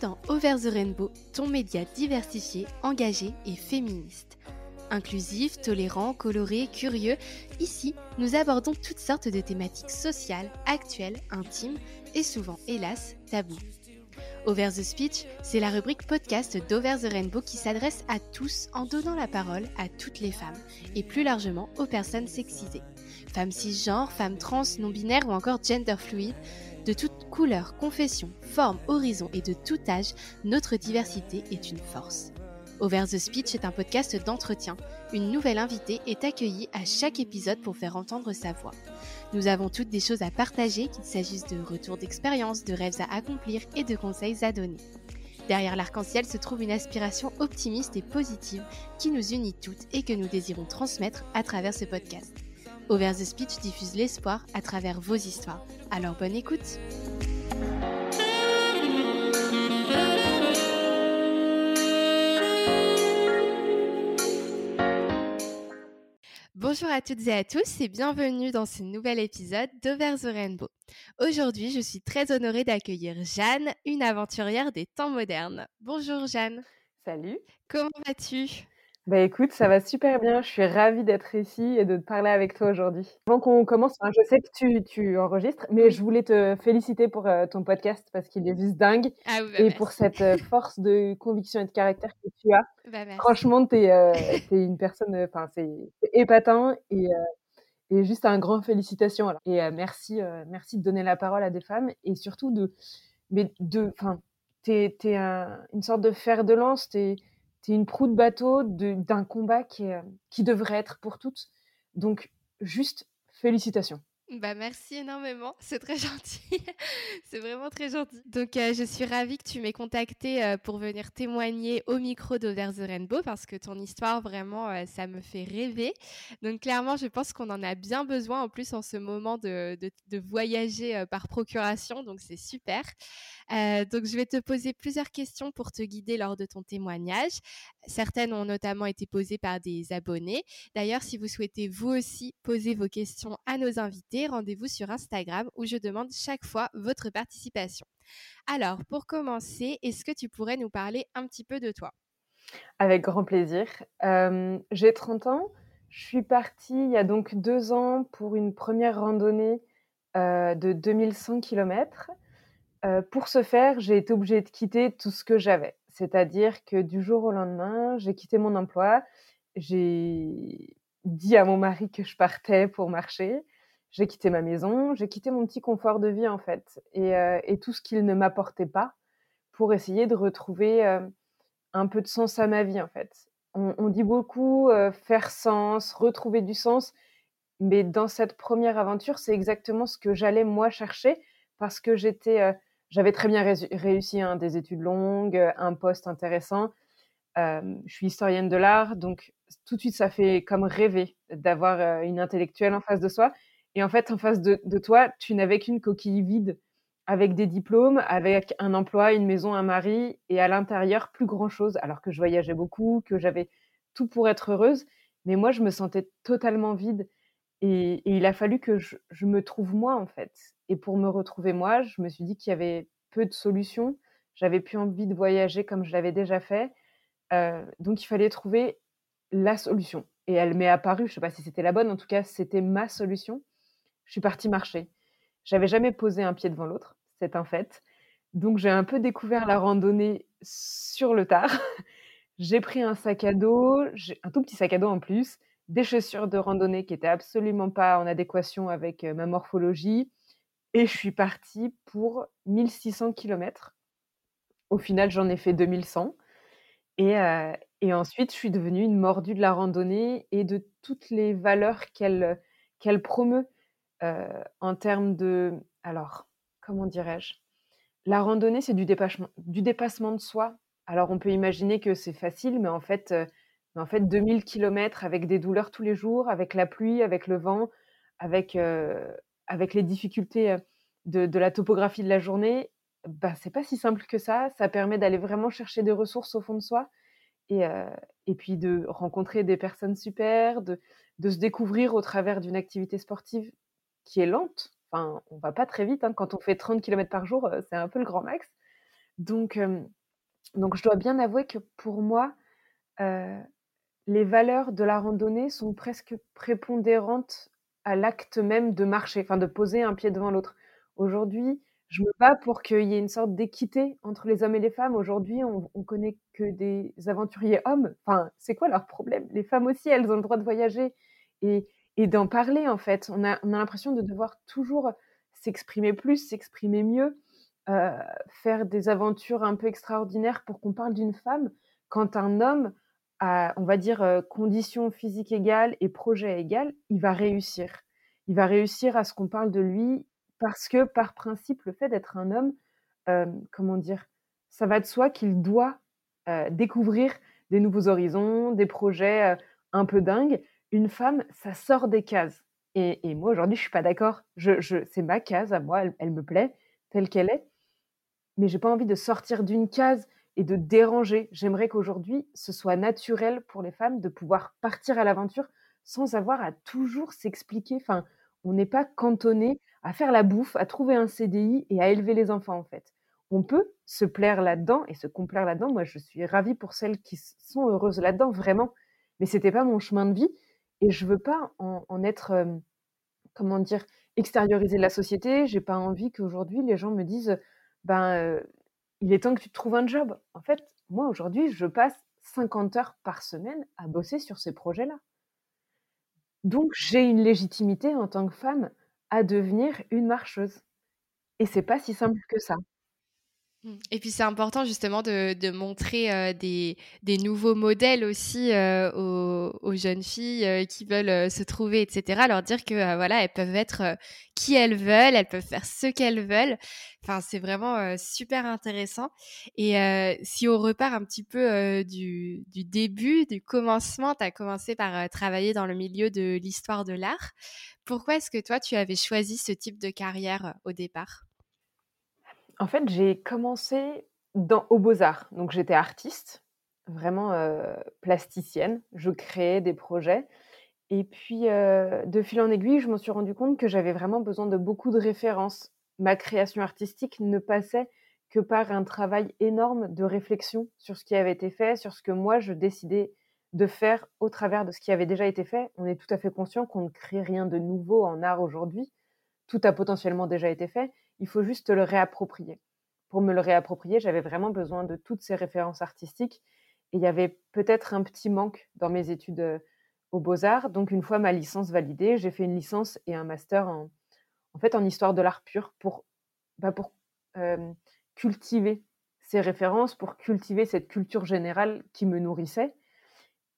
dans Over the Rainbow, ton média diversifié, engagé et féministe. Inclusif, tolérant, coloré, curieux, ici, nous abordons toutes sortes de thématiques sociales, actuelles, intimes et souvent, hélas, tabous. Over the Speech, c'est la rubrique podcast d'Over the Rainbow qui s'adresse à tous en donnant la parole à toutes les femmes et plus largement aux personnes sexisées. Femmes cisgenres, femmes trans, non-binaires ou encore gender fluide, de toute couleur, confession, forme, horizon et de tout âge, notre diversité est une force. Over the Speech est un podcast d'entretien. Une nouvelle invitée est accueillie à chaque épisode pour faire entendre sa voix. Nous avons toutes des choses à partager, qu'il s'agisse de retours d'expérience, de rêves à accomplir et de conseils à donner. Derrière l'arc-en-ciel se trouve une aspiration optimiste et positive qui nous unit toutes et que nous désirons transmettre à travers ce podcast. Over the Speech diffuse l'espoir à travers vos histoires. Alors bonne écoute Bonjour à toutes et à tous et bienvenue dans ce nouvel épisode d'Over the Rainbow. Aujourd'hui, je suis très honorée d'accueillir Jeanne, une aventurière des temps modernes. Bonjour Jeanne. Salut. Comment vas-tu? Bah écoute, ça va super bien. Je suis ravie d'être ici et de te parler avec toi aujourd'hui. Avant qu'on commence, je sais que tu, tu enregistres, mais je voulais te féliciter pour euh, ton podcast parce qu'il est juste dingue ah bah et pour cette euh, force de conviction et de caractère que tu as. Bah Franchement, tu es, euh, une personne, enfin, c'est épatant et, et juste un grand félicitations. Et merci, merci de donner la parole à des femmes et surtout de, mais de, enfin, t'es, es une sorte de fer de lance. T'es, c'est une proue de bateau d'un combat qui, qui devrait être pour toutes. Donc, juste félicitations. Bah merci énormément, c'est très gentil, c'est vraiment très gentil. Donc euh, je suis ravie que tu m'aies contacté euh, pour venir témoigner au micro d'Over the Rainbow parce que ton histoire vraiment euh, ça me fait rêver. Donc clairement je pense qu'on en a bien besoin en plus en ce moment de, de, de voyager par procuration, donc c'est super. donc je vais te poser plusieurs questions pour te guider lors de ton témoignage. Certaines ont notamment été posées par des abonnés. D'ailleurs si vous souhaitez vous aussi poser vos questions à nos invités, rendez-vous sur Instagram où je demande chaque fois votre participation. Alors, pour commencer, est-ce que tu pourrais nous parler un petit peu de toi? Avec grand plaisir. Euh, j'ai 30 ans. Je suis partie il y a donc deux ans pour une première randonnée euh, de 2100 km. Euh, pour ce faire, j'ai été obligée de quitter tout ce que j'avais. C'est-à-dire que du jour au lendemain, j'ai quitté mon emploi. J'ai dit à mon mari que je partais pour marcher j'ai quitté ma maison, j'ai quitté mon petit confort de vie en fait, et, euh, tout ce qu'il ne m'apportait pas pour essayer de retrouver euh, un peu de sens à ma vie en fait. On, dit beaucoup euh, faire sens, retrouver du sens, mais dans cette première aventure, c'est exactement ce que j'allais moi chercher parce que j'étais, j'avais très bien réussi hein, des études longues, un poste intéressant. je suis historienne de l'art, donc tout de suite ça fait comme rêver d'avoir une intellectuelle en face de soi et en fait, en face de, toi, tu n'avais qu'une coquille vide avec des diplômes, avec un emploi, une maison, un mari, et à l'intérieur, plus grand-chose, alors que je voyageais beaucoup, que j'avais tout pour être heureuse. Mais moi, je me sentais totalement vide. Et, il a fallu que je, me trouve moi, en fait. Et pour me retrouver moi, je me suis dit qu'il y avait peu de solutions. J'avais plus envie de voyager comme je l'avais déjà fait. Euh, donc, il fallait trouver la solution. Et elle m'est apparue, je ne sais pas si c'était la bonne, en tout cas, c'était ma solution je suis partie marcher. J'avais jamais posé un pied devant l'autre, c'est un fait. Donc j'ai un peu découvert la randonnée sur le tard. j'ai pris un sac à dos, un tout petit sac à dos en plus, des chaussures de randonnée qui étaient absolument pas en adéquation avec euh, ma morphologie, et je suis partie pour 1600 km. Au final, j'en ai fait 2100. Et, euh, et ensuite, je suis devenue une mordue de la randonnée et de toutes les valeurs qu'elle qu'elle promeut. Euh, en termes de, alors, comment dirais-je? La randonnée, c'est du, dépassement de soi. Alors, on peut imaginer que c'est facile, mais en fait, euh, en fait 2000 km avec des douleurs tous les jours, avec la pluie, avec le vent, avec, euh, avec les difficultés de, la topographie de la journée, bah, c'est pas si simple que ça. Ça permet d'aller vraiment chercher des ressources au fond de soi et, et puis de rencontrer des personnes super, de, de se découvrir au travers d'une activité sportive qui est lente. Enfin, on va pas très vite. Hein. Quand on fait 30 km par jour, c'est un peu le grand max. Donc, donc je dois bien avouer que pour moi, les valeurs de la randonnée sont presque prépondérantes à l'acte même de marcher, enfin de poser un pied devant l'autre. Aujourd'hui, je me bats pour qu'il y ait une sorte d'équité entre les hommes et les femmes. Aujourd'hui, on on connaît que des aventuriers hommes. Enfin, c'est quoi leur problème? Les femmes aussi, elles ont le droit de voyager et et d'en parler, en fait. On a on a l'impression de devoir toujours s'exprimer plus, s'exprimer mieux, heu, faire des aventures un peu extraordinaires pour qu'on parle d'une femme, quand un homme a, on va dire, heu, conditions physiques égales et projet égal, il va réussir. Il va réussir à ce qu'on parle de lui parce que, par principe, le fait d'être un homme, hem, comment dire? Ça va de soi qu'il doit, découvrir des nouveaux horizons, des projets, un peu dingues. Une femme, ça sort des cases et moi, aujourd'hui, je suis pas d'accord. Je c'est ma case à moi, elle elle me plaît telle qu'elle est, mais j'ai pas envie de sortir d'une case et de déranger. J'aimerais qu'aujourd'hui, ce soit naturel pour les femmes de pouvoir partir à l'aventure sans avoir à toujours s'expliquer. Enfin, on n'est pas cantonné à faire la bouffe, à trouver un CDI et à élever les enfants, en fait. On peut se plaire là-dedans et se complaire là-dedans. Moi, je suis ravie pour celles qui sont heureuses là-dedans, vraiment, mais c'était pas mon chemin de vie et je veux pas en être, comment dire? Extériorisée de la société. J'ai pas envie qu'aujourd'hui les gens me disent: «Ben, il est temps que tu te trouves un job». En fait, moi, aujourd'hui, je passe 50 heures par semaine à bosser sur ces projets-là. Donc j'ai une légitimité en tant que femme à devenir une marcheuse et c'est pas si simple que ça. Mmh et puis c'est important justement de de montrer, heu, des des nouveaux modèles aussi, heu, aux aux jeunes filles, heu, qui veulent, heu, se trouver et cetera. Leur dire que, heu, voilà, elles peuvent être, heu, qui elles veulent, elles peuvent faire ce qu'elles veulent. Enfin, c'est vraiment, super intéressant et si on repart un petit peu, du du début, du commencement, tu as commencé par, travailler dans le milieu de l'histoire de l'art. Pourquoi est-ce que toi, tu avais choisi ce type de carrière, au départ? En fait, j'ai commencé dans aux beaux-arts, donc j'étais artiste, vraiment, heu, plasticienne. Je créais des projets et puis, heu, de fil en aiguille, je me suis rendu compte que j'avais vraiment besoin de beaucoup de références. Ma création artistique ne passait que par un travail énorme de réflexion sur ce qui avait été fait, sur ce que moi je décidais de faire au travers de ce qui avait déjà été fait. On est tout à fait conscient qu'on ne crée rien de nouveau en art aujourd'hui. Tout a potentiellement déjà été fait, il faut juste te le réapproprier. Pour me le réapproprier, j'avais vraiment besoin de toutes ces références artistiques et il y avait peut-être un petit manque dans mes études, heu, aux beaux-arts. Donc une fois ma licence validée, j'ai fait une licence et un master en en fait, en histoire de l'art pur pour, bah, pour, hem, cultiver ces références, pour cultiver cette culture générale qui me nourrissait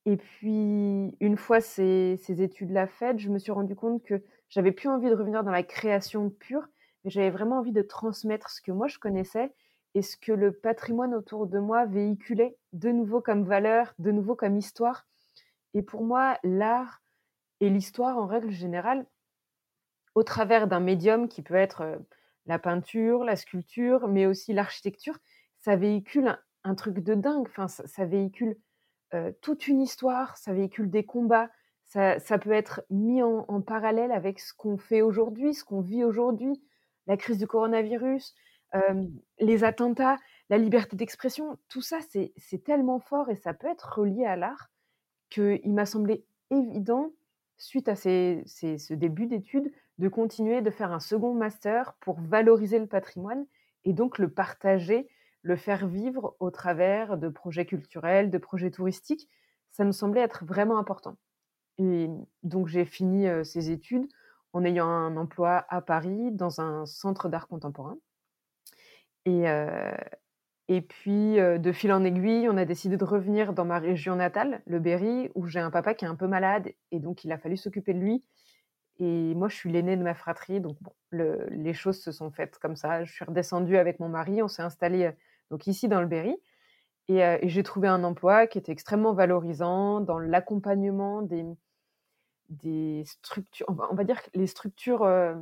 et puis, une fois ces ces études-là faites, je me suis rendu compte que j'avais plus envie de revenir dans la création pure, j'avais vraiment envie de transmettre ce que moi je connaissais et ce que le patrimoine autour de moi véhiculait de nouveau comme valeur, de nouveau comme histoire. Et pour moi, l'art et l'histoire en règle générale, au travers d'un médium qui peut être, heu, la peinture, la sculpture, mais aussi l'architecture, ça véhicule un truc de dingue. Enfin, ça véhicule heu, toute une histoire, ça véhicule des combats, ça ça peut être mis en parallèle avec ce qu'on fait aujourd'hui, ce qu'on vit aujourd'hui, la crise du coronavirus, les attentats, la liberté d'expression, tout ça c'est tellement fort et ça peut être relié à l'art qu'il m'a semblé évident, suite à ces ces ce début d'études, de continuer, de faire un second master pour valoriser le patrimoine et donc le partager le faire vivre au travers de projets culturels, de projets touristiques, ça me semblait être vraiment important. Et donc j'ai fini, ces études en ayant un emploi à Paris dans un centre d'art contemporain. Et heu et puis, heu, de fil en aiguille, on a décidé de revenir dans ma région natale, le Berry, où j'ai un papa qui est un peu malade et donc il a fallu s'occuper de lui. Et moi je suis l'aînée de ma fratrie donc les choses se sont faites comme ça. Je suis redescendue avec mon mari, on s'est installés, donc ici dans le Berry. Et j'ai trouvé un emploi qui était extrêmement valorisant dans l'accompagnement des des structures on va dire les structures, heu,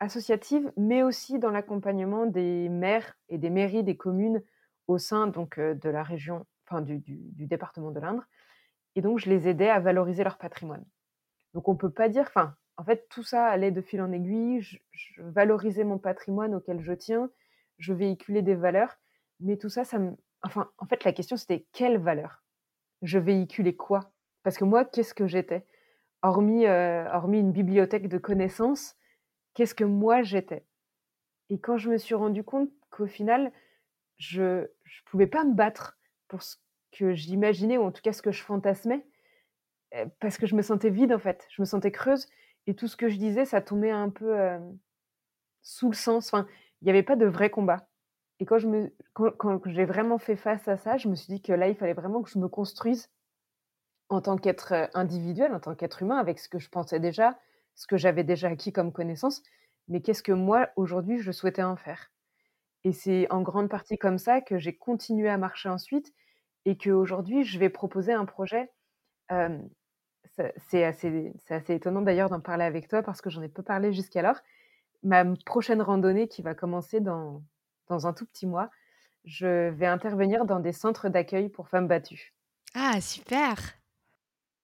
associatives, mais aussi dans l'accompagnement des maires et des mairies des communes au sein donc heu, de la région, enfin du département de l'Indre et donc je les aidais à valoriser leur patrimoine. Donc on peut pas dire enfin, en fait, tout ça allait de fil en aiguille. Je valorisais mon patrimoine auquel je tiens, je véhiculais des valeurs mais tout ça, ça me enfin, en fait, la question, c'était: «Quelle valeur? Je véhiculais quoi?» parce que moi, qu'est-ce que j'étais? Hormis, heu, hormis une bibliothèque de connaissances, qu'est-ce que moi j'étais? Et quand je me suis rendu compte qu'au final, je je pouvais pas me battre pour ce que j'imaginais ou en tout cas ce que je fantasmais, heu, parce que je me sentais vide en fait, je me sentais creuse. Et tout ce que je disais, ça tombait un peu, hem, sous le sens, enfin, il y avait pas de vrai combat. Et quand quand j'ai vraiment fait face à ça, je me suis dit que là, il fallait vraiment que je me construise en tant qu'être, individuel, en tant qu'être humain avec ce que je pensais déjà, ce que j'avais déjà acquis comme connaissance, mais qu'est-ce que moi, aujourd'hui, je souhaitais en faire? Et c'est en grande partie comme ça que j'ai continué à marcher ensuite et qu'aujourd'hui, je vais proposer un projet, c'est assez assez étonnant d'ailleurs d'en parler avec toi parce que j'en ai peu parlé jusqu'alors. Ma prochaine randonnée qui va commencer dans dans un tout petit mois, je vais intervenir dans des centres d'accueil pour femmes battues. Ah super!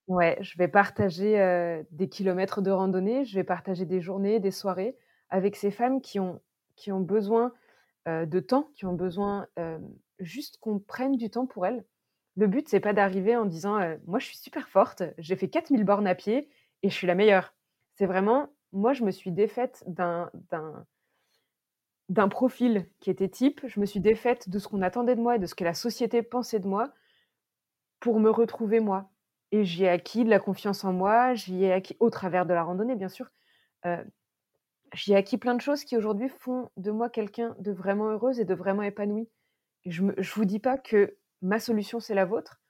Ouais, je vais partager, heu, des kilomètres de randonnée, je vais partager des journées, des soirées avec ces femmes qui ont qui ont besoin, heu, de temps, qui ont besoin, hem, juste qu'on prenne du temps pour elles. Le but, c'est pas d'arriver en disant, «Moi, je suis super forte, j'ai fait 4000 bornes à pied et je suis la meilleure». C'est vraiment moi, je me suis défaite d'un d'un profil qui était type, je me suis défaite de ce qu'on attendait de moi et de ce que la société pensait de moi pour me retrouver moi et j'y ai acquis de la confiance en moi, j'y ai acquis au travers de la randonnée, bien sûr, heu, j'y ai acquis plein de choses qui aujourd'hui font de moi quelqu'un de vraiment heureuse et de vraiment épanouie. Je je vous dis pas que ma solution, c'est la vôtre,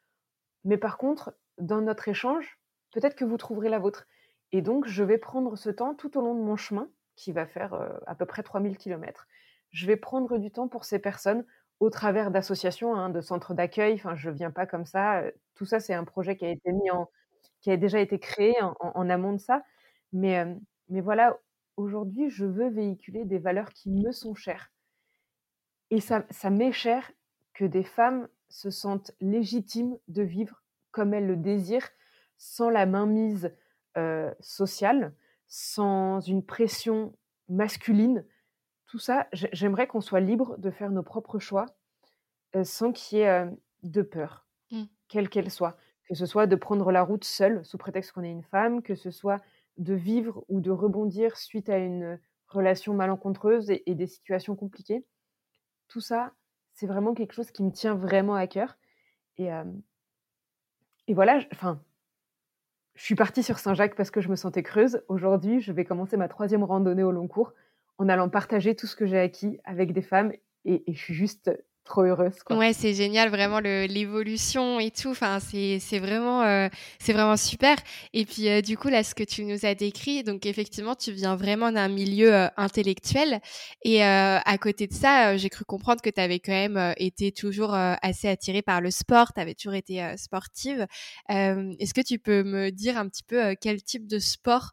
mais par contre, dans notre échange, peut-être que vous trouverez la vôtre et donc je vais prendre ce temps tout au long de mon chemin qui va faire, heu, à peu près 3000 kilomètres. Je vais prendre du temps pour ces personnes au travers d'associations, hein, de centres d'accueil, enfin je viens pas comme ça, tout ça c'est un projet qui a été mis en qui a déjà été créé en amont de ça, mais mais voilà, aujourd'hui je veux véhiculer des valeurs qui me sont chères et ça ça m'est cher que des femmes se sentent légitimes de vivre comme elles le désirent, sans la mainmise, sociale, sans une pression masculine. Tout ça, j'ai j'aimerais qu'on soit libre de faire nos propres choix, heu, sans qu'il y ait, hem, de peur, Mmh. quelle qu'elle soit. Que ce soit de prendre la route seule, sous prétexte qu'on est une femme, que ce soit de vivre ou de rebondir suite à une, relation malencontreuse et et des situations compliquées. Tout ça, c'est vraiment quelque chose qui me tient vraiment à cœur et et voilà, enfin, je suis partie sur Saint-Jacques parce que je me sentais creuse. Aujourd'hui, je vais commencer ma troisième randonnée au long cours en allant partager tout ce que j'ai acquis avec des femmes. Et je suis juste trop heureuse, quoi. Ouais, c'est génial vraiment l'évolution et tout, enfin c'est vraiment, heu, c'est vraiment super et puis, heu, du coup là, ce que tu nous as décrit, donc effectivement, tu viens vraiment d'un milieu, heu, intellectuel et à côté de ça, j'ai cru comprendre que tu avais quand même, été toujours, assez attirée par le sport, tu avais toujours été, sportive. Est-ce que tu peux me dire un petit peu, quel type de sport,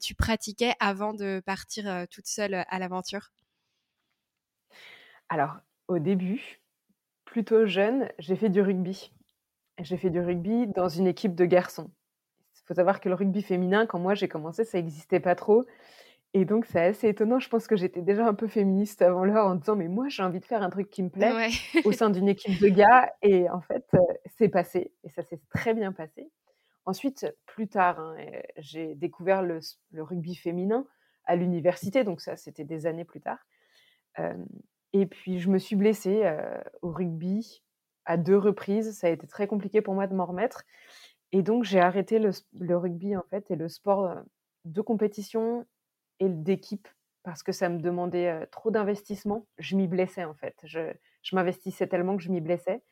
tu pratiquais avant de partir, toute seule, à l'aventure? Alors, au début, plutôt jeune, j'ai fait du rugby. J'ai fait du rugby dans une équipe de garçons. Il faut savoir que le rugby féminin, quand moi j'ai commencé, ça existait pas trop et donc c'est assez étonnant. Je pense que j'étais déjà un peu féministe avant l'heure en disant: «Mais moi, j'ai envie de faire un truc qui me plaît Ouais. au sein d'une équipe de gars» et en fait, heu, c'est passé et ça s'est très bien passé. Ensuite, plus tard, hein, heu, j'ai découvert le rugby féminin à l'université, donc ça, c'était des années plus tard. Hem et puis je me suis blessée, au rugby à 2 reprises. Ça a été très compliqué pour moi de m'en remettre et donc j'ai arrêté le rugby, en fait et le sport, de compétition et d'équipe parce que ça me demandait, trop d'investissement. Je m'y blessais, en fait. Je je m'investissais tellement que je m'y blessais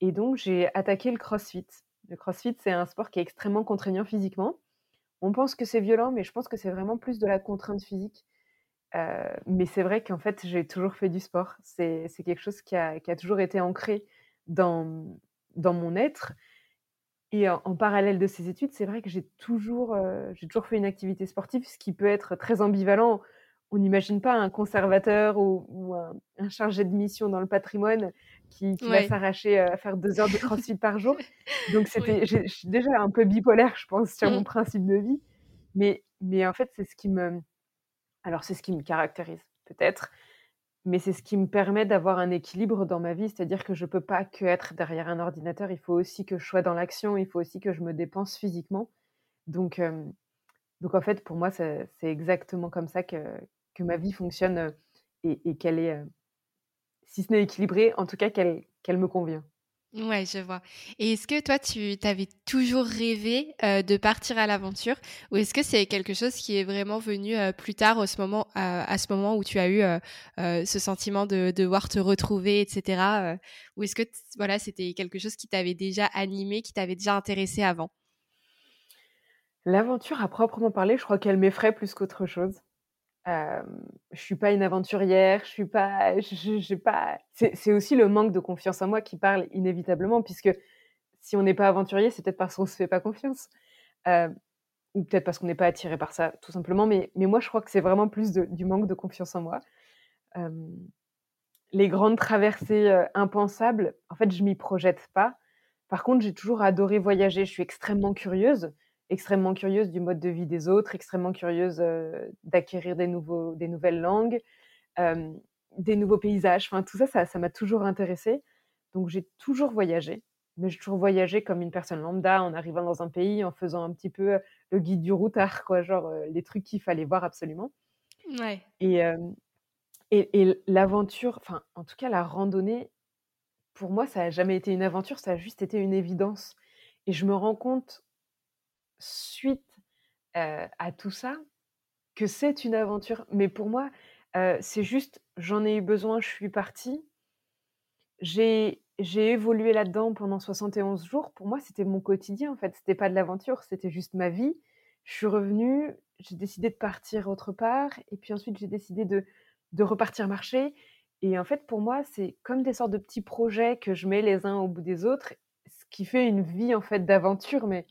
et donc j'ai attaqué le crossfit. Le crossfit, c'est un sport qui est extrêmement contraignant physiquement. On pense que c'est violent, mais je pense que c'est vraiment plus de la contrainte physique Heu, mais c'est vrai qu'en fait, j'ai toujours fait du sport. C'est quelque chose qui a qui a toujours été ancré dans, mmh, dans mon être et en en parallèle de ces études, c'est vrai que j'ai toujours, heu, j'ai toujours fait une activité sportive, ce qui peut être très ambivalent. On n'imagine pas un conservateur ou ou un un chargé de mission dans le patrimoine qui qui va s'arracher, heu, à faire 2 heures de crossfit par jour. Donc c'était je suis déjà un peu bipolaire, je pense, sur Mmh. mon principe de vie, mais mais en fait, c'est ce qui me alors c'est ce qui me caractérise peut-être, mais c'est ce qui me permet d'avoir un équilibre dans ma vie. C'est-à-dire que je peux pas qu'être derrière un ordinateur, il faut aussi que je sois dans l'action, il faut aussi que je me dépense physiquement. Donc, donc en fait, pour moi, c'est exactement comme ça que que ma vie fonctionne, et qu'elle est, si ce n'est équilibrée, en tout cas qu'elle me convient. Ouais, je vois et est-ce que toi, tu tu avais toujours rêvé, heu, de partir à l'aventure? Ou est-ce que c'est quelque chose qui est vraiment venu, heu, plus tard, au ce moment à ce moment où tu as eu, heu, ce sentiment de devoir te retrouver et cetera, heu? Ou est-ce que voilà, c'était quelque chose qui t'avait déjà animé, qui t'avait déjà intéressé avant? L'aventure à proprement parler, je crois qu'elle m'effraie plus qu'autre chose. Hem, je suis pas une aventurière, je suis pas je pas c'est aussi le manque de confiance en moi qui parle inévitablement puisque si on n'est pas aventurier, c'est peut-être parce qu'on se fait pas confiance, ou peut-être parce qu'on n'est pas attiré par ça, tout simplement. Mais moi, je crois que c'est vraiment plus du manque de confiance en moi. Les grandes traversées, impensables, en fait, je m'y projette pas. Par contre, j'ai toujours adoré voyager. Je suis extrêmement curieuse, extrêmement curieuse du mode de vie des autres, extrêmement curieuse, d'acquérir des nouveaux des nouvelles langues, des nouveaux paysages. Enfin, tout ça, ça m'a toujours intéressée. Donc j'ai toujours voyagé, mais j'ai toujours voyagé comme une personne lambda, en arrivant dans un pays, en faisant un petit peu, le guide du routard, quoi, genre, les trucs qu'il fallait voir absolument Ouais. et et l'aventure, enfin, en tout cas, la randonnée, pour moi, ça a jamais été une aventure, ça a juste été une évidence et je me rends compte suite, à tout ça, que c'est une aventure. Mais pour moi, c'est juste, j'en ai eu besoin, je suis partie. J'ai j'ai évolué là-dedans pendant 71 jours. Pour moi, c'était mon quotidien, en fait. C'était pas de l'aventure, c'était juste ma vie. Je suis revenue, j'ai décidé de partir autre part et puis ensuite j'ai décidé de de repartir marcher et en fait, pour moi, c'est comme des sortes de petits projets que je mets les uns au bout des autres, ce qui fait une vie, en fait, d'aventure. Mais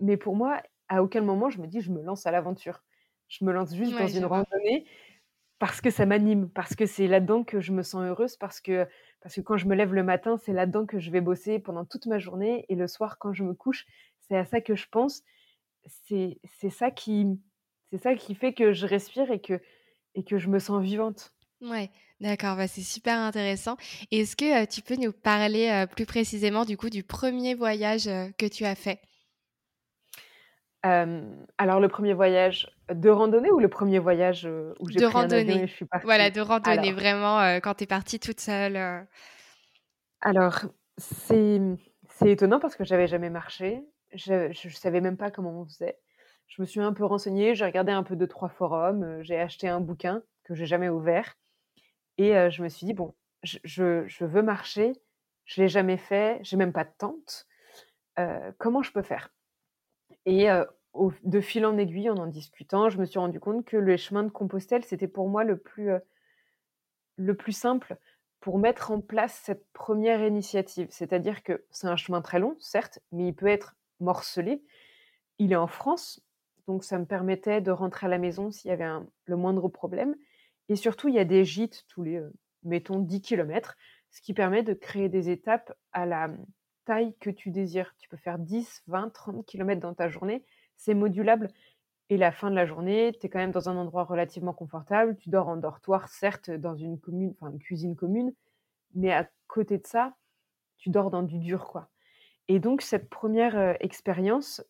mais pour moi, à aucun moment je me dis: «Je me lance à l'aventure». Je me lance juste dans une randonnée parce que ça m'anime, parce que c'est là-dedans que je me sens heureuse, parce que parce que quand je me lève le matin, c'est là-dedans que je vais bosser pendant toute ma journée et le soir quand je me couche, c'est à ça que je pense. C'est c'est ça qui c'est ça qui fait que je respire et que et que je me sens vivante. Ouais, d'accord, bah, c'est super intéressant. Est-ce que, heu, tu peux nous parler, heu, plus précisément, du coup, du premier voyage, heu, que tu as fait? Alors le 1er voyage de randonnée ou le 1er voyage, heu, où j'ai De pris un avion et randonnée. je suis Voilà, partie? de randonnée, Alors vraiment, heu, quand tu es partie toute seule, alors c'est, c'est étonnant parce que j'avais jamais marché. Je je savais même pas comment on faisait. Je me suis un peu renseignée, j'ai regardé un peu 2-3 forums, heu, j'ai acheté un bouquin que j'ai jamais ouvert et je me suis dit: «Bon, je je veux marcher, je l'ai jamais fait, j'ai même pas de tente, comment je peux faire?» Et de fil en aiguille, en en discutant, je me suis rendu compte que le chemin de Compostelle, c'était pour moi le plus, le plus simple pour mettre en place cette 1re initiative. C'est-à-dire que c'est un chemin très long, certes, mais il peut être morcelé. Il est en France, donc ça me permettait de rentrer à la maison s'il y avait le moindre problème et surtout, il y a des gîtes tous les, mettons 10 kilomètres, ce qui permet de créer des étapes à la, que tu désires. Tu peux faire 10-20-30 kilomètres dans ta journée, c'est modulable et la fin de la journée, tu es quand même dans un endroit relativement confortable. Tu dors en dortoir, certes, dans une commune, une cuisine commune, mais à côté de ça, tu dors dans du dur, quoi et donc cette 1re, heu, expérience,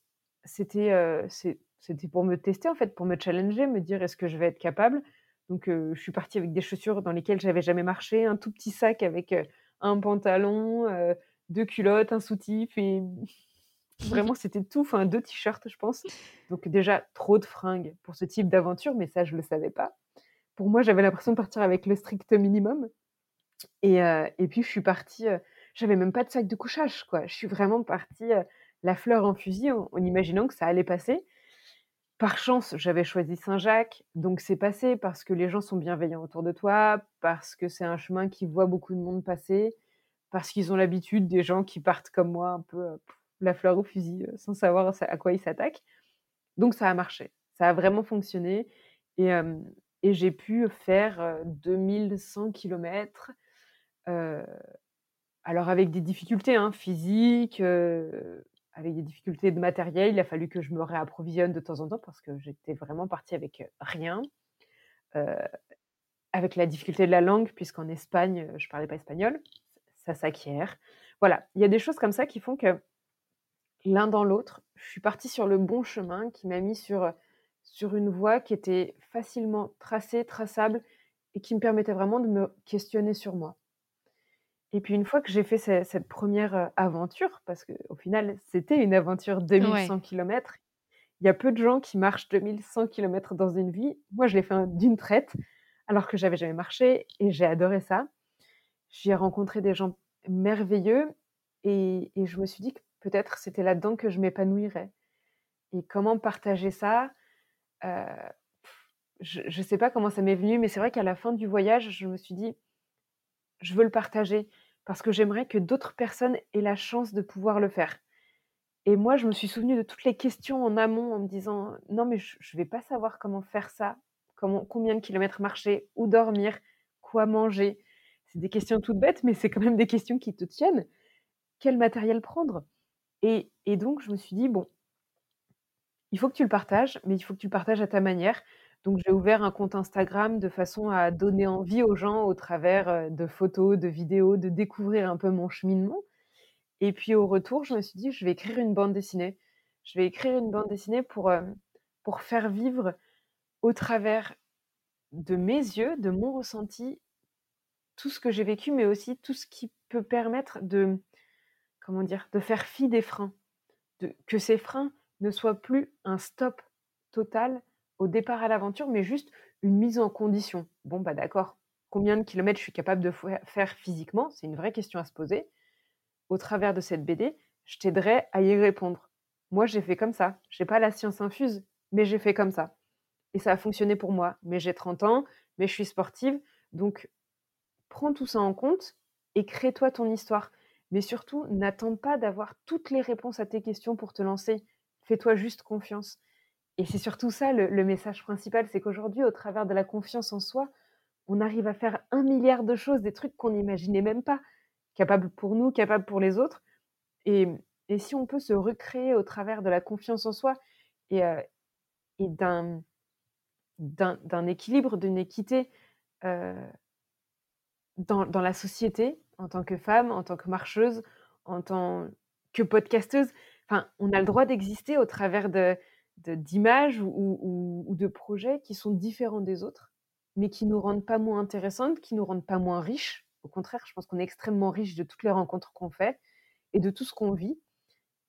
c'était, c'est c'était pour me tester, en fait, pour me challenger, me dire: «Est-ce que je vais être capable?» donc heu, je suis partie avec des chaussures dans lesquelles j'avais jamais marché, un tout petit sac avec, un pantalon, heu, 2 culottes, un soutif et vraiment c'était tout, enfin 2 t-shirts, je pense. Donc déjà, trop de fringues pour ce type d'aventure, mais ça, je le savais pas. Pour moi, j'avais l'impression de partir avec le strict minimum et heu et puis je suis partie, heu, j'avais même pas de sac de couchage, quoi. Je suis vraiment partie, heu, la fleur en fusil en en imaginant que ça allait passer. Par chance, j'avais choisi Saint-Jacques, donc c'est passé parce que les gens sont bienveillants autour de toi, parce que c'est un chemin qui voit beaucoup de monde passer, parce qu'ils ont l'habitude des gens qui partent comme moi un peu, heu, la fleur au fusil, heu, sans savoir à quoi ils s'attaquent. Donc ça a marché. Ça a vraiment fonctionné et j'ai pu faire, heu, 2 100 kilomètres, heu, alors avec des difficultés, hein, physiques, avec des difficultés de matériel. Il a fallu que je me réapprovisionne de temps en temps parce que j'étais vraiment partie avec, rien, avec la difficulté de la langue, puisqu'en Espagne, je parlais pas espagnol, ça s'acquiert. Voilà, il y a des choses comme ça qui font que l'un dans l'autre, je suis partie sur le bon chemin qui m'a mis sur, sur une voie qui était facilement tracée, traçable et qui me permettait vraiment de me questionner sur moi. Et puis une fois que j'ai fait cette première aventure, parce qu'au final, c'était une aventure 2100 km, il y a peu de gens qui marchent 2100 km dans une vie. Moi, je l'ai fait d'une traite, alors que j'avais jamais marché et j'ai adoré ça. J'ai rencontré des gens merveilleux et, je me suis dit que peut-être c'était là-dedans que je m'épanouirais. Et comment partager ça Je ne sais pas comment ça m'est venu, mais c'est vrai qu'à la fin du voyage, je me suis dit, je veux le partager parce que j'aimerais que d'autres personnes aient la chance de pouvoir le faire. Et moi, je me suis souvenue de toutes les questions en amont en me disant, non, mais je ne vais pas savoir comment faire ça, comment, combien de kilomètres marcher, où dormir, quoi manger. C'est des questions toutes bêtes, mais c'est quand même des questions qui te tiennent. Quel matériel prendre? Et, donc, je me suis dit, bon, il faut que tu le partages, mais il faut que tu le partages à ta manière. Donc, j'ai ouvert un compte Instagram de façon à donner envie aux gens au travers de photos, de vidéos, de découvrir un peu mon cheminement. Et puis, au retour, je me suis dit, je vais écrire une bande dessinée. Je vais écrire une bande dessinée pour, pour faire vivre au travers de mes yeux, de mon ressenti, tout ce que j'ai vécu, mais aussi tout ce qui peut permettre de, comment dire, de faire fi des freins, de, que ces freins ne soient plus un stop total au départ à l'aventure, mais juste une mise en condition. Bon, bah d'accord, combien de kilomètres je suis capable de faire physiquement? C'est une vraie question à se poser. Au travers de cette BD, je t'aiderai à y répondre. Moi, j'ai fait comme ça. Je n'ai pas la science infuse, mais j'ai fait comme ça. Et ça a fonctionné pour moi. Mais j'ai 30 ans, mais je suis sportive. Donc, prends tout ça en compte et crée-toi ton histoire. Mais surtout, n'attends pas d'avoir toutes les réponses à tes questions pour te lancer. Fais-toi juste confiance. Et c'est surtout ça le, message principal, c'est qu'aujourd'hui, au travers de la confiance en soi, on arrive à faire un milliard de choses, des trucs qu'on n'imaginait même pas, capables pour nous, capables pour les autres. Et, si on peut se recréer au travers de la confiance en soi et, euh, d'un, équilibre, d'une équité euh, dans, la société, en tant que femme, en tant que marcheuse, en tant que podcasteuse. Enfin, on a le droit d'exister au travers de, d'images ou, de projets qui sont différents des autres, mais qui nous rendent pas moins intéressantes, qui nous rendent pas moins riches. Au contraire, je pense qu'on est extrêmement riche de toutes les rencontres qu'on fait et de tout ce qu'on vit.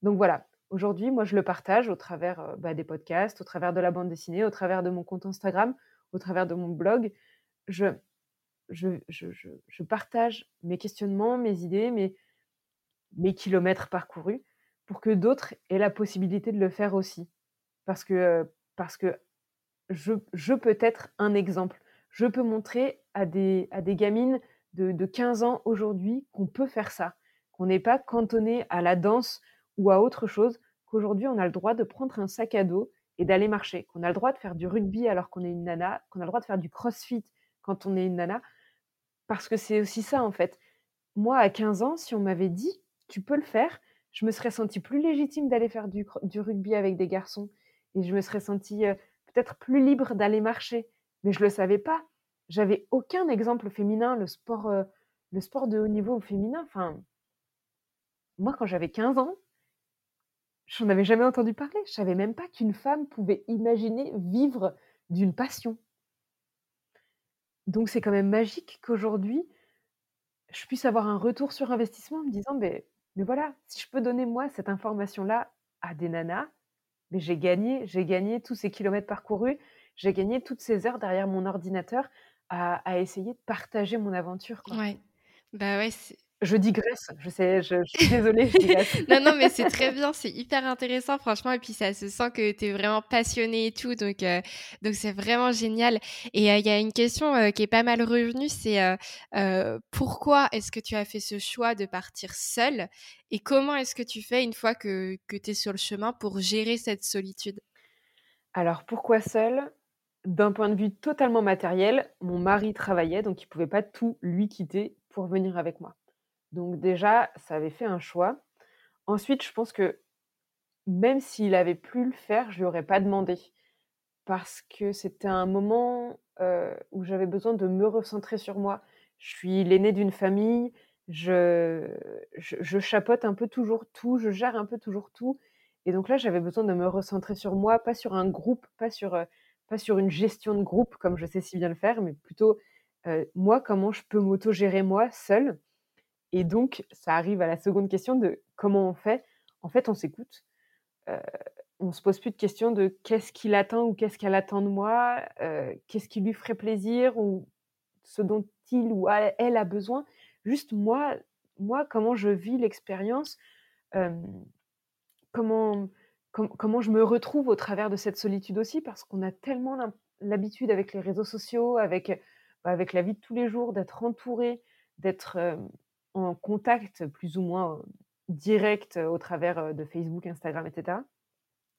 Donc voilà, aujourd'hui, moi, je le partage au travers euh, bah, des podcasts, au travers de la bande dessinée, au travers de mon compte Instagram, au travers de mon blog. Je, je, partage mes questionnements, mes idées, mes, kilomètres parcourus pour que d'autres aient la possibilité de le faire aussi. Parce que, parce que je, je peux être un exemple. Je peux montrer à des, à des gamines de, de 15 ans aujourd'hui qu'on peut faire ça, qu'on n'est pas cantonné à la danse ou à autre chose, qu'aujourd'hui on a le droit de prendre un sac à dos et d'aller marcher, qu'on a le droit de faire du rugby alors qu'on est une nana, qu'on a le droit de faire du crossfit quand on est une nana, parce que c'est aussi ça, en fait. Moi, à 15 ans, si on m'avait dit, tu peux le faire, je me serais sentie plus légitime d'aller faire du, rugby avec des garçons. Et je me serais sentie peut-être plus libre d'aller marcher. Mais je ne le savais pas. J'avais aucun exemple féminin, le sport, le sport de haut niveau féminin. Enfin, moi, quand j'avais 15 ans, je n'en avais jamais entendu parler. Je savais même pas qu'une femme pouvait imaginer vivre d'une passion. Donc c'est quand même magique qu'aujourd'hui, je puisse avoir un retour sur investissement en me disant: «Beh, mais voilà, si je peux donner moi cette information-là à des nanas, mais j'ai gagné j'ai gagné tous ces kilomètres parcourus, j'ai gagné toutes ces heures derrière mon ordinateur à essayer de partager mon aventure, quoi». Ouais. Bah, ouais, je digresse, je sais, je, suis désolée. non, non, mais c'est très bien, c'est hyper intéressant, franchement. Et puis, ça se sent que tu es vraiment passionné et tout. Donc, euh, donc c'est vraiment génial. Et euh, il y a une question euh, qui est pas mal revenue c'est pourquoi est-ce que tu as fait ce choix de partir seule Et comment est-ce que tu fais une fois que, que tu es sur le chemin pour gérer cette solitude? Alors, pourquoi seule? D'un point de vue totalement matériel, mon mari travaillait, donc il ne pouvait pas tout lui quitter pour venir avec moi. Donc déjà, ça avait fait un choix. Ensuite, je pense que même s'il avait pu le faire, je lui aurais pas demandé. parce que c'était un moment, où j'avais besoin de me recentrer sur moi. Je suis l'aînée d'une famille, je je un peu toujours tout, je gère un peu toujours tout et donc là, j'avais besoin de me recentrer sur moi, pas sur un groupe, pas sur, pas sur une gestion de groupe comme je sais si bien le faire, mais plutôt, moi, comment je peux m'autogérer moi, seule et donc ça arrive à la seconde question de comment on fait? En fait, on s'écoute, heu, on se pose plus de questions de qu'est-ce qu'il attend ou qu'est-ce qu'elle attend de moi, heu, qu'est-ce qui lui ferait plaisir ou ce dont il ou elle a besoin. Juste moi moi, comment je vis l'expérience, hem, comment com comment je me retrouve au travers de cette solitude aussi parce qu'on a tellement l'habitude avec les réseaux sociaux, avec, bah, avec la vie de tous les jours, d'être entouré, d'être, en contact plus ou moins, direct, au travers, de Facebook, Instagram et cetera,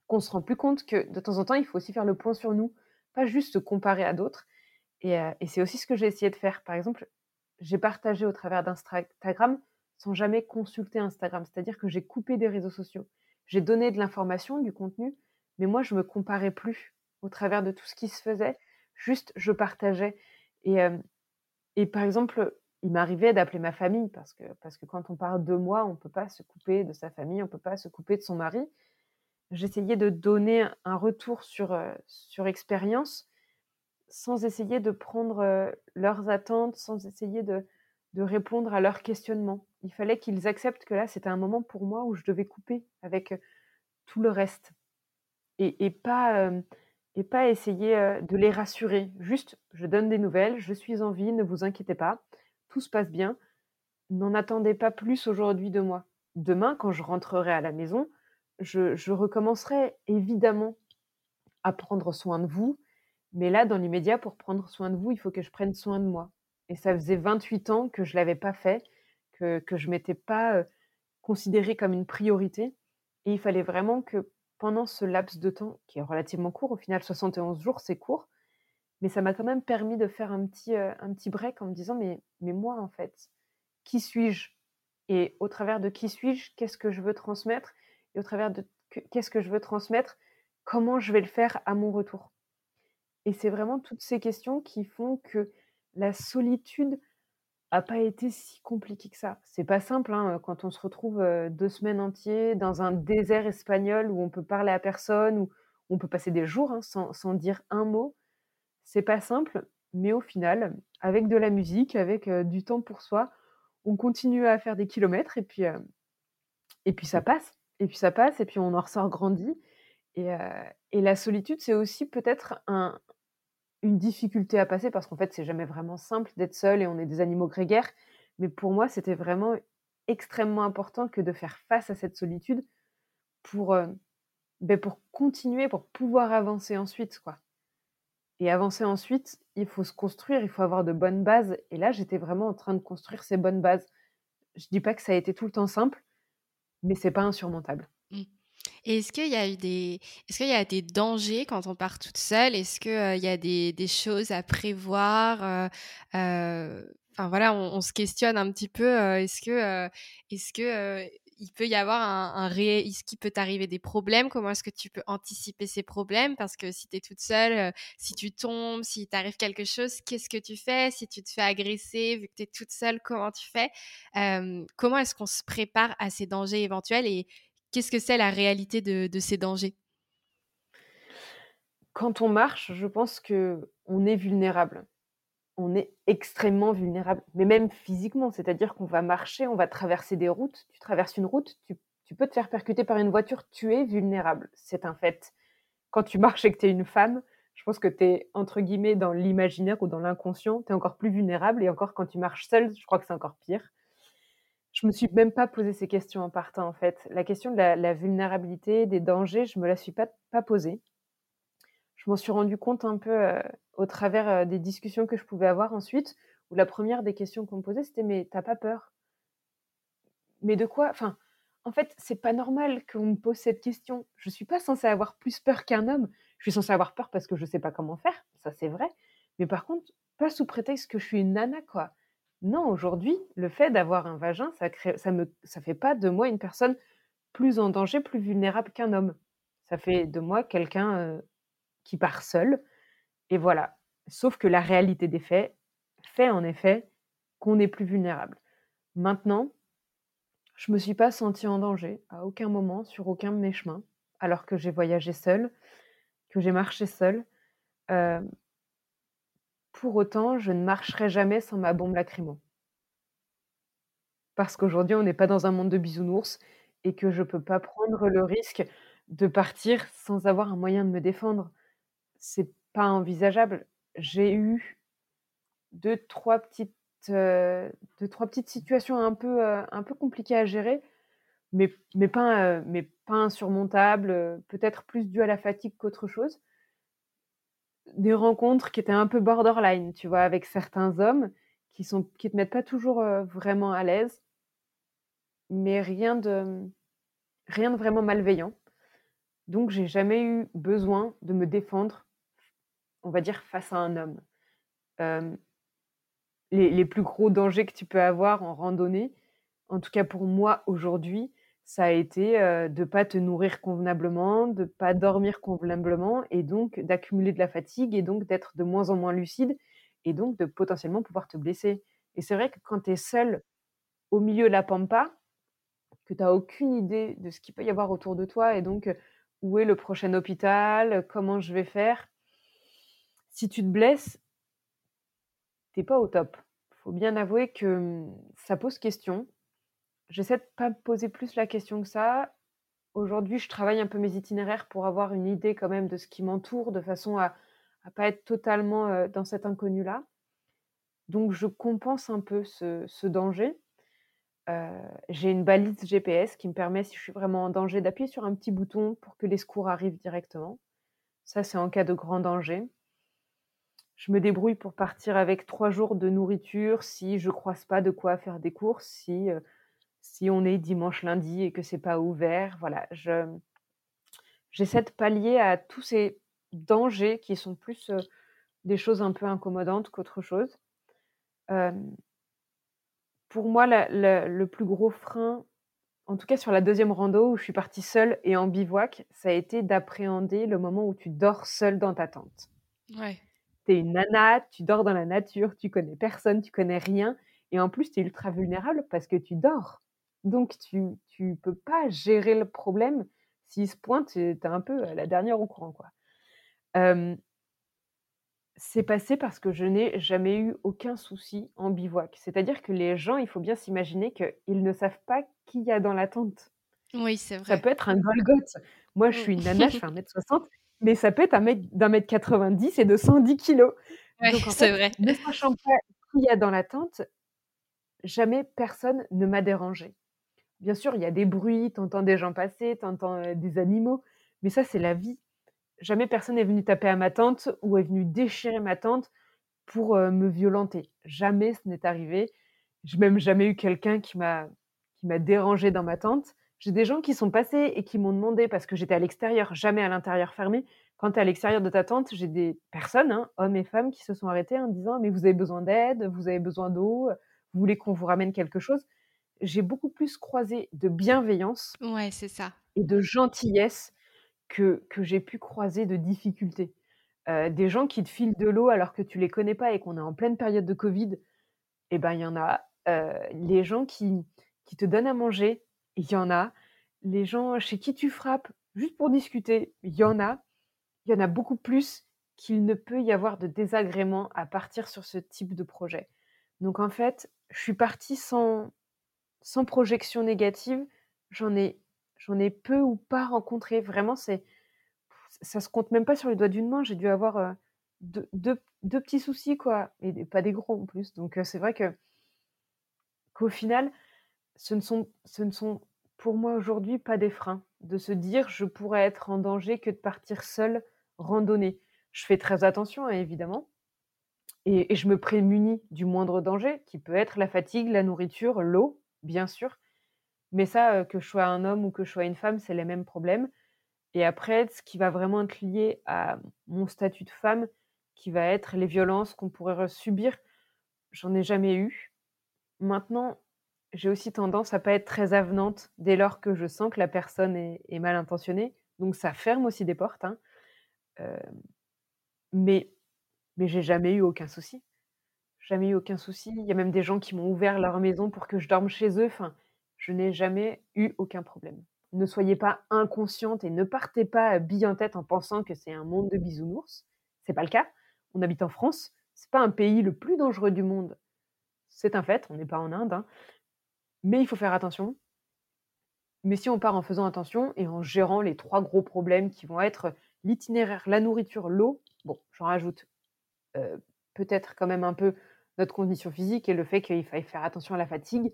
qu'on se rend plus compte que de temps en temps, il faut aussi faire le point sur nous, pas juste se comparer à d'autres et c'est aussi ce que j'ai essayé de faire. Par exemple, j'ai partagé au travers d'Instagram sans jamais consulter Instagram. C'est-à-dire que j'ai coupé des réseaux sociaux. J'ai donné de l'information, du contenu, mais moi, je me comparais plus au travers de tout ce qui se faisait. Juste, je partageais et et par exemple, il m'arrivait d'appeler ma famille parce que parce que quand on parle de moi, on peut pas se couper de sa famille, on peut pas se couper de son mari. J'essayais de donner un retour sur, heu, sur expérience sans essayer de prendre, heu, leurs attentes, sans essayer de de répondre à leurs questionnements. Il fallait qu'ils acceptent que là, c'était un moment pour moi où je devais couper avec, heu, tout le reste et et pas, et pas essayer, de les rassurer. Juste, je donne des nouvelles, je suis en vie, ne vous inquiétez pas, tout se passe bien. N'en attendez pas plus aujourd'hui de moi. Demain, quand je rentrerai à la maison, je recommencerai évidemment à prendre soin de vous, mais là, dans l'immédiat, pour prendre soin de vous, il faut que je prenne soin de moi et ça faisait 28 ans que je l'avais pas fait, que que je m'étais pas, heu, considérée comme une priorité et il fallait vraiment que pendant ce laps de temps, qui est relativement court au final, 71 jours, c'est court, mais ça m'a quand même permis de faire un petit, heu, un petit break en me disant: «Mais mais moi, en fait, qui suis-je? Et au travers de qui suis-je, qu'est-ce que je veux transmettre? Et au travers de que qu'est-ce que je veux transmettre? Comment je vais le faire à mon retour?» et c'est vraiment toutes ces questions qui font que la solitude a pas été si compliqué que ça. C'est pas simple, hein, quand on se retrouve, heu, 2 semaines entiers dans un désert espagnol où on peut parler à personne, où on peut passer des jours, hein, sans sans dire un mot. C'est pas simple, mais au final, avec de la musique, avec, heu, du temps pour soi, on continue à faire des kilomètres et puis, heu et puis ça passe et puis ça passe et puis on en ressort grandi et heu et la solitude, c'est aussi peut-être un une difficulté à passer parce qu'en fait, c'est jamais vraiment simple d'être seul et on est des animaux grégaires. Mais pour moi, c'était vraiment extrêmement important que de faire face à cette solitude pour, beh, pour continuer, pour pouvoir avancer ensuite, quoi. Et avancer ensuite, il faut se construire, il faut avoir de bonnes bases et là, j'étais vraiment en train de construire ces bonnes bases. Je dis pas que ça a été tout le temps simple, mais c'est pas insurmontable. Mmh. Est-ce qu'il y a des qu'il dangers quand on part toute seule? Est-ce que, heu, il y a des choses à prévoir? Heu heu, enfin voilà, on se questionne un petit peu, est-ce que, est-ce que, il peut y avoir un un ré est-ce qu'il peut t'arriver des problèmes? Comment est-ce que tu peux anticiper ces problèmes? Parce que si tu es toute seule, heu, si tu tombes, s'il t'arrive quelque chose, qu'est-ce que tu fais? Si tu te fais agresser, vu que tu es toute seule, comment tu fais? Comment est-ce qu'on se prépare à ces dangers éventuels et qu'est-ce que c'est la réalité de de ces dangers? Quand on marche, je pense qu'on est vulnérable. On est extrêmement vulnérable, mais même physiquement, c'est-à-dire qu'on va marcher, on va traverser des routes. Tu traverses une route, tu peux te faire percuter par une voiture, tu es vulnérable, c'est un fait. Quand tu marches et que tu es une femme, je pense que tu es entre guillemets «dans l'imaginaire» ou dans l'inconscient, tu es encore plus vulnérable et encore quand tu marches seule, je crois que c'est encore pire. Je me suis même pas posé ces questions en partant, en fait. La question de la vulnérabilité, des dangers, je me la suis pas posée. Je m'en suis rendu compte un peu, au travers, des discussions que je pouvais avoir ensuite, où la première des questions qu'on me posait, c'était: «Mais tu as pas peur?» «Mais de quoi?» enfin, en fait, c'est pas normal qu'on me pose cette question. Je suis pas censée avoir plus peur qu'un homme. Je suis censée avoir peur parce que je sais pas comment faire, ça c'est vrai, mais par contre, pas sous prétexte que je suis une nana, quoi. Non, aujourd'hui, le fait d'avoir un vagin, ça crée fait pas de moi une personne plus en danger, plus vulnérable qu'un homme. Ça fait de moi quelqu'un, qui part seul et voilà. Sauf que la réalité des faits fait en effet qu'on est plus vulnérable. Maintenant, je me suis pas sentie en danger à aucun moment sur aucun de mes chemins, alors que j'ai voyagé seule, que j'ai marché seule. Heu pour autant, je ne marcherai jamais sans ma bombe lacrymo. Parce qu'aujourd'hui, on n'est pas dans un monde de bisounours et que je peux pas prendre le risque de partir sans avoir un moyen de me défendre. C'est pas envisageable. J'ai eu 2-3 petites, heu, 2-3 petites situations un peu, un peu compliquées à gérer, mais mais pas, mais pas insurmontables, peut-être plus dues à la fatigue qu'autre chose. Des rencontres qui étaient un peu borderline, tu vois? Avec certains hommes qui sont qui te mettent pas toujours, vraiment à l'aise. Mais rien de, rien de vraiment malveillant. Donc j'ai jamais eu besoin de me défendre, on va dire face à un homme. Les plus gros dangers que tu peux avoir en randonnée, en tout cas pour moi aujourd'hui, ça a été, de pas te nourrir convenablement, de pas dormir convenablement et donc d'accumuler de la fatigue et donc d'être de moins en moins lucide et donc de potentiellement pouvoir te blesser. Et c'est vrai que quand tu es seul au milieu de la pampa, que tu as aucune idée de ce qu'il peut y avoir autour de toi et donc, où est le prochain hôpital? Comment je vais faire? Si tu te blesses tu es pas au top. Faut bien avouer que, mmh, ça pose question. J'essaie de pas me poser plus la question que ça. Aujourd'hui, je travaille un peu mes itinéraires pour avoir une idée quand même de ce qui m'entoure, de façon à à pas être totalement, dans cet inconnu-là. Donc je compense un peu ce danger. J'ai une balise GPS qui me permet, si je suis vraiment en danger, d'appuyer sur un petit bouton pour que les secours arrivent directement. Ça, c'est en cas de grand danger. Je me débrouille pour partir avec 3 jours de nourriture si je croise pas de quoi faire des courses, si, heu, si on est dimanche, lundi et que c'est pas ouvert. Voilà, je j'essaie de pallier à tous ces dangers qui sont plus, heu, des choses un peu incommodantes qu'autre chose. Hem pour moi, le plus gros frein, en tout cas sur la 2e rando où je suis partie seule et en bivouac, ça a été d'appréhender le moment où tu dors seule dans ta tente. Ouais. Tu es une nana, tu dors dans la nature, tu connais personne, tu connais rien et en plus, tu es ultra vulnérable parce que tu dors. Donc tu tu peux pas gérer le problème. S'il se pointe, tu es tu es un peu, la dernière au courant, quoi. C'est passé parce que je n'ai jamais eu aucun souci en bivouac. C'est-à-dire que les gens, il faut bien s'imaginer qu'ils ne savent pas qui y a dans la tente. Oui, c'est Ça vrai. peut être un Golgoth. Moi, je suis une nana, je fais 1 m 60, mais ça peut être un mec d'1 m 90 et de 110 kilogrammes. Ouais, Donc en c'est fait, vrai. ne sachant pas qui y a dans la tente, jamais personne ne m'a dérangée. Bien sûr, il y a des bruits, tu entends des gens passer, tu entends, heu, des animaux, mais ça, c'est la vie. Jamais personne est venu taper à ma tente ou est venu déchirer ma tente pour, heu, me violenter. Jamais ce n'est arrivé. J'ai même jamais eu quelqu'un qui m'a qui m'a dérangée dans ma tente. J'ai des gens qui sont passés et qui m'ont demandé parce que j'étais à l'extérieur, jamais à l'intérieur fermé. Quand tu es à l'extérieur de ta tente, j'ai des personnes, hein, hommes et femmes, qui se sont arrêtés en disant: «Mais vous avez besoin d'aide? Vous avez besoin d'eau? Vous voulez qu'on vous ramène quelque chose?» j'ai beaucoup plus croisé de bienveillance Ouais, c'est ça. et de gentillesse que que j'ai pu croiser de difficultés. Heu, des gens qui te filent de l'eau alors que tu les connais pas et qu'on est en pleine période de covid et ben, il y en a. Heu, les gens qui qui te donnent à manger, il y en a. Les gens chez qui tu frappes juste pour discuter, il y en a. Il y en a beaucoup plus qu'il ne peut y avoir de désagréments à partir sur ce type de projet. Donc en fait, je suis partie sans sans projection négative. J'en ai j'en ai peu ou pas rencontré. Vraiment, c'est ça se compte même pas sur les doigts d'une main. J'ai dû avoir, heu, deux deux 2 petits soucis, quoi et pas des gros en plus. Donc heu, c'est vrai que qu'au final, ce ne sont ce ne sont pour moi aujourd'hui pas des freins. De se dire: «Je pourrais être en danger que de partir seule randonner». Je fais très attention, hein, évidemment et je me prémunis du moindre danger qui peut être la fatigue, la nourriture, l'eau, bien sûr. Mais ça, heu, que je sois un homme ou que je sois une femme, c'est les mêmes problèmes et après ce qui va vraiment être lié à mon statut de femme, qui va être les violences qu'on pourrait subir, j'en ai jamais eu. Maintenant, j'ai aussi tendance à pas être très avenante dès lors que je sens que la personne est mal intentionnée, donc ça ferme aussi des portes, hein. Hem, mais mais j'ai jamais eu aucun souci. Jamais eu aucun souci. Il y a même des gens qui m'ont ouvert leur maison pour que je dorme chez eux. Enfin, je n'ai jamais eu aucun problème. Ne soyez pas inconsciente et ne partez pas, heu, bille en tête en pensant que c'est un monde de bisounours. C'est pas le cas. On habite en France, c'est pas un pays le plus dangereux du monde. C'est un fait, on n'est pas en Inde, hein, mais il faut faire attention. Mais si on part en faisant attention et en gérant les 3 gros problèmes qui vont être l'itinéraire, la nourriture, l'eau, bon, j'en rajoute, heu, peut-être quand même un peu notre condition physique et le fait qu'il faille faire attention à la fatigue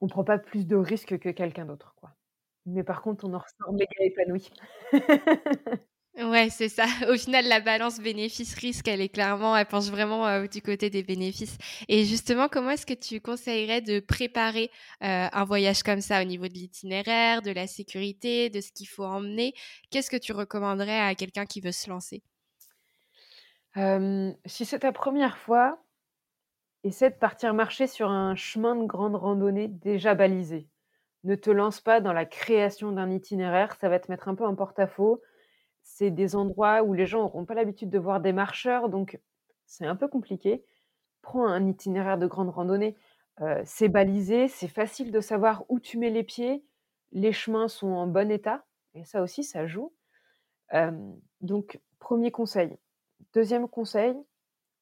on prend pas plus de risques que quelqu'un d'autre, quoi. Mais par contre, on en ressort méga épanoui. Ouais, c'est ça. Au final, la balance bénéfice-risque, elle est clairement, elle penche vraiment euh, du côté des bénéfices. Et justement, comment est-ce que tu conseillerais de préparer euh, un voyage comme ça au niveau de l'itinéraire, de la sécurité, de ce qu'il faut emmener? Qu'est-ce que tu recommanderais à quelqu'un qui veut se lancer? Si c'est ta première fois, essaie de partir marcher sur un chemin de grande randonnée déjà balisé. Ne te lance pas dans la création d'un itinéraire, ça va te mettre un peu en porte-à-faux. C'est des endroits où les gens n'auront pas l'habitude de voir des marcheurs, donc c'est un peu compliqué. Prends un itinéraire de grande randonnée, heu, c'est balisé, c'est facile de savoir où tu mets les pieds, les chemins sont en bon état et ça aussi, ça joue. Donc 1 conseil. Deuxième conseil,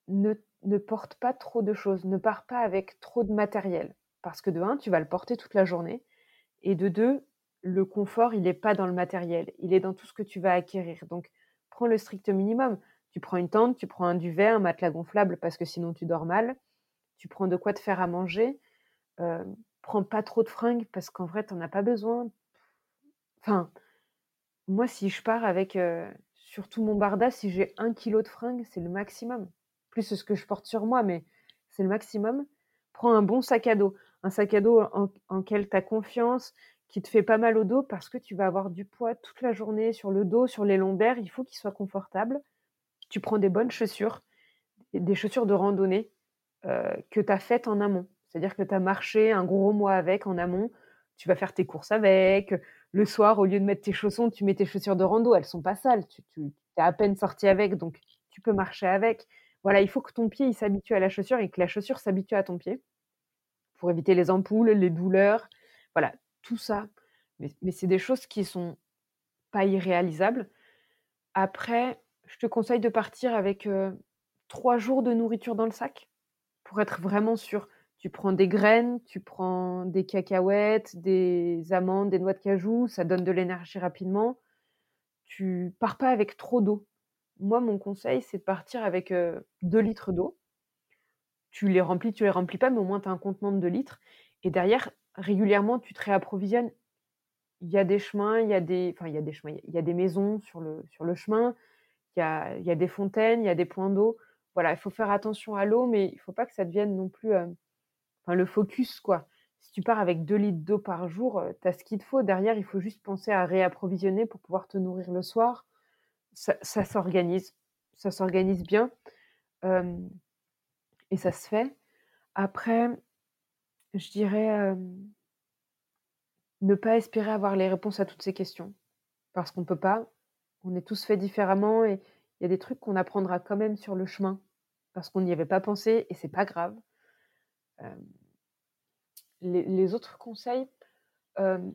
ne ne porte pas trop de choses, ne pars pas avec trop de matériel. Parce que de un, tu vas le porter toute la journée et de deux, le confort, il est pas dans le matériel, il est dans tout ce que tu vas acquérir. Donc prends le strict minimum. Tu prends une tente, tu prends un duvet, un matelas gonflable parce que sinon tu dors mal. Tu prends de quoi te faire à manger. Prends pas trop de fringues parce qu'en vrai, tu en as pas besoin. Enfin, moi, si je pars avec, heu, sur tout mon barda, si j'ai 1 kilogramme de fringues, c'est le maximum plus ce que je porte sur moi, mais c'est le maximum. Prends un bon sac à dos, un sac à dos en, en tu as confiance, qui te fait pas mal au dos parce que tu vas avoir du poids toute la journée sur le dos, sur les lombaires. Il faut qu'il soit confortable. Tu prends des bonnes chaussures, des chaussures de randonnée euh, que tu as faites en amont. C'est-à-dire que tu as marché un gros mois avec en amont. Tu vas faire tes courses avec. Le soir, au lieu de mettre tes chaussons, tu mets tes chaussures de rando. Elles sont pas sales. Tu, tu es à peine sorti avec, donc tu peux marcher avec. Voilà, il faut que ton pied, s'habitue à la chaussure et que la chaussure s'habitue à ton pied pour éviter les ampoules, les douleurs. Voilà, tout ça. Mais, c'est des choses qui sont pas irréalisables. Après, je te conseille de partir avec trois jours de nourriture dans le sac pour être vraiment sûr. Tu prends des graines, tu prends des cacahuètes, des amandes, des noix de cajou, ça donne de l'énergie rapidement. Tu pars pas avec trop d'eau. Moi, mon conseil, c'est de partir avec, heu, 2 litres d'eau. Tu les remplis, tu les remplis pas, mais au moins tu as un contenant de 2 litres et derrière, régulièrement, tu te réapprovisionnes. Il y a des chemins, il y a des enfin, il y a des chemins, il y a des maisons sur le sur le chemin, il y a il y a des fontaines, il y a des points d'eau. Voilà, il faut faire attention à l'eau, mais il faut pas que ça devienne non plus, heu, enfin, le focus, quoi. Si tu pars avec 2 litres d'eau par jour, heu, tu as ce qu'il te faut. Derrière, il faut juste penser à réapprovisionner pour pouvoir te nourrir le soir ça s'organise. Ça s'organise bien, hem et ça se fait. Après, je dirais, ne pas espérer avoir les réponses à toutes ces questions, parce qu'on peut pas. On est tous faits différemment et il y a des trucs qu'on apprendra quand même sur le chemin, parce qu'on n'y avait pas pensé et c'est pas grave. Les les autres conseils, hem,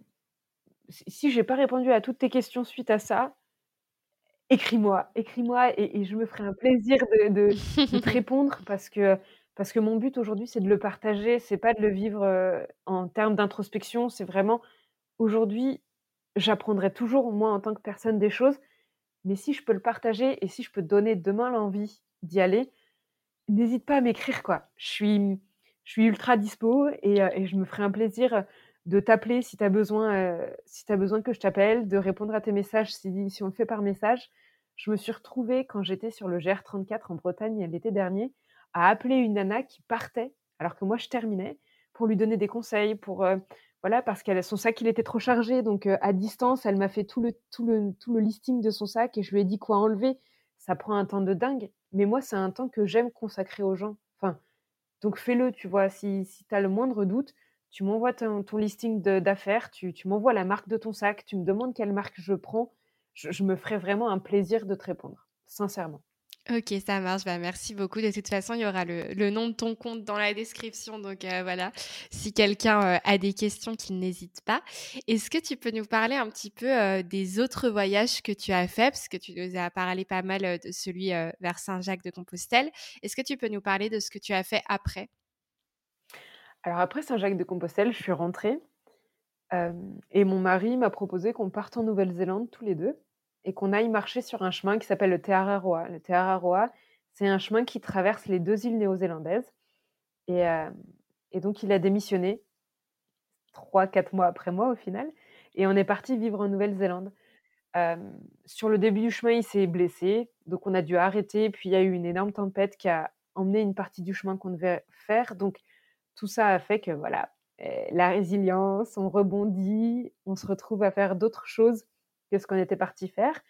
si si j'ai pas répondu à toutes tes questions suite à ça, Écris-moi, écris-moi et et je me ferai un plaisir de de de te répondre parce que parce que mon but aujourd'hui, c'est de le partager, c'est pas de le vivre, en termes d'introspection, c'est vraiment aujourd'hui, j'apprendrai toujours moi en tant que personne des choses, mais si je peux le partager et si je peux donner demain l'envie d'y aller, n'hésite pas à m'écrire quoi. Je suis je suis ultra dispo et je me ferai un plaisir, de t'appeler si tu as besoin, si tu besoin que je t'appelle, de répondre à tes messages si si on le fait par message. Je me suis retrouvée quand j'étais sur le GR34 en Bretagne l'été dernier, appeler une nana qui partait alors que moi je terminais, pour lui donner des conseils, pour, heu, voilà, parce qu'elle son sac il était trop chargé donc heu, à distance, elle m'a fait tout le tout le tout le listing de son sac et je lui ai dit quoi enlever. Ça prend un temps de dingue, mais moi c'est un temps que j'aime consacrer aux gens. Enfin, donc fais-le, tu vois? Si si tu as le moindre doute, tu m'envoies ton listing d'affaires, tu tu m'envoies la marque de ton sac, tu me demandes quelle marque je prends. je me ferais vraiment un plaisir de te répondre, sincèrement. OK, ça marche. Bah, merci beaucoup. De toute façon, il y aura le nom de ton compte dans la description donc heu, voilà, si quelqu'un, heu, a des questions, qu'il n'hésite pas. Est-ce que tu peux nous parler un petit peu, heu, des autres voyages que tu as faits? Parce que tu nous as parlé pas mal, de celui, vers Saint-Jacques-de-Compostelle. Est-ce que tu peux nous parler de ce que tu as fait après? Alors après Saint-Jacques-de-Compostelle, je suis rentrée, et mon mari m'a proposé qu'on parte en Nouvelle-Zélande tous les 2 et qu'on aille marcher sur un chemin qui s'appelle le Te Araroa. Le Te Araroa, c'est un chemin qui traverse les 2 îles néo-zélandaises et hem et donc il a démissionné 3-4 mois après moi, au final et on est partis vivre en Nouvelle-Zélande. Hem, sur le début du chemin, il s'est blessé, donc on a dû arrêter, puis il y a eu une énorme tempête qui a emmené une partie du chemin qu'on devait faire, donc tout ça a fait que voilà, eh, la résilience, on rebondit, on se retrouve à faire d'autres choses que ce qu'on était parti faire.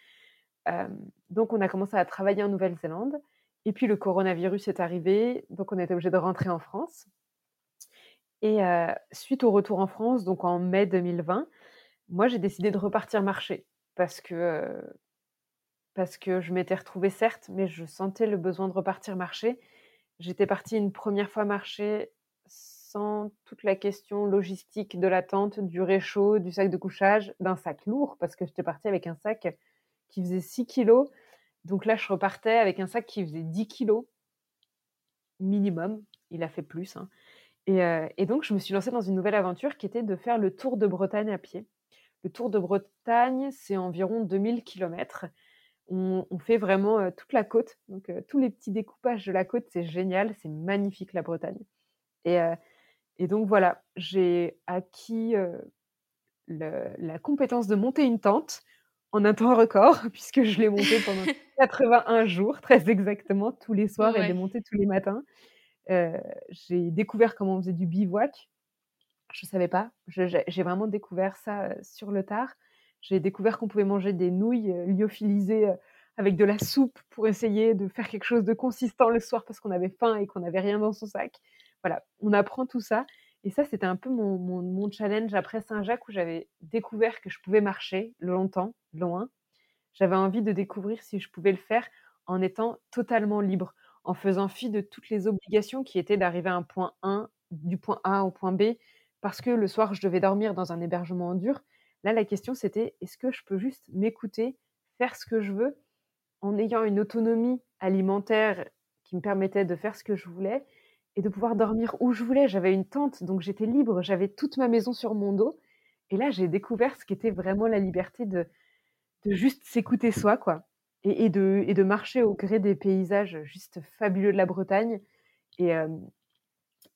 Donc on a commencé à travailler en Nouvelle-Zélande et puis le coronavirus est arrivé, donc on était obligés de rentrer en France et heu, suite au retour en France, donc en mai 2020, moi j'ai décidé de repartir marcher parce que, heu, parce que je m'étais retrouvée certes, mais je sentais le besoin de repartir marcher. J'étais partie une première fois marcher sans toute la question logistique de la tente, du réchaud, du sac de couchage, d'un sac lourd parce que j'étais partie avec un sac qui faisait 6 kilogrammes. Donc là, je repartais avec un sac qui faisait 10 kilogrammes minimum. Il a fait plus, hein et heu et donc je me suis lancée dans une nouvelle aventure qui était de faire le tour de Bretagne à pied. Le tour de Bretagne, c'est environ 2000 kilomètres. On on fait vraiment, heu, toute la côte, donc heu, tous les petits découpages de la côte, c'est génial, c'est magnifique la Bretagne et et donc voilà, j'ai acquis, le la compétence de monter une tente en un temps record puisque je l'ai montée pendant 81 jours, très exactement, tous les soirs et Ouais. démontée tous les matins. J'ai découvert comment on faisait du bivouac. Je savais pas, je j'ai j'ai vraiment découvert ça, sur le tard. J'ai découvert qu'on pouvait manger des nouilles, lyophilisées, avec de la soupe pour essayer de faire quelque chose de consistant le soir parce qu'on avait faim et qu'on avait rien dans son sac. Voilà, on apprend tout ça et ça, c'était un peu mon mon challenge après Saint-Jacques où j'avais découvert que je pouvais marcher longtemps, loin. J'avais envie de découvrir si je pouvais le faire en étant totalement libre, en faisant fi de toutes les obligations qui étaient d'arriver à un point 1 du point A au point B parce que le soir, je devais dormir dans un hébergement en dur. Là, la question, c'était: «Est-ce que je peux juste m'écouter, faire ce que je veux, en ayant une autonomie alimentaire qui me permettait de faire ce que je voulais et de pouvoir dormir où je voulais?» j'avais une tente, donc j'étais libre, j'avais toute ma maison sur mon dos et là, j'ai découvert ce qu'était vraiment la liberté de de juste s'écouter soi, quoi et et de et de marcher au gré des paysages juste fabuleux de la Bretagne et hem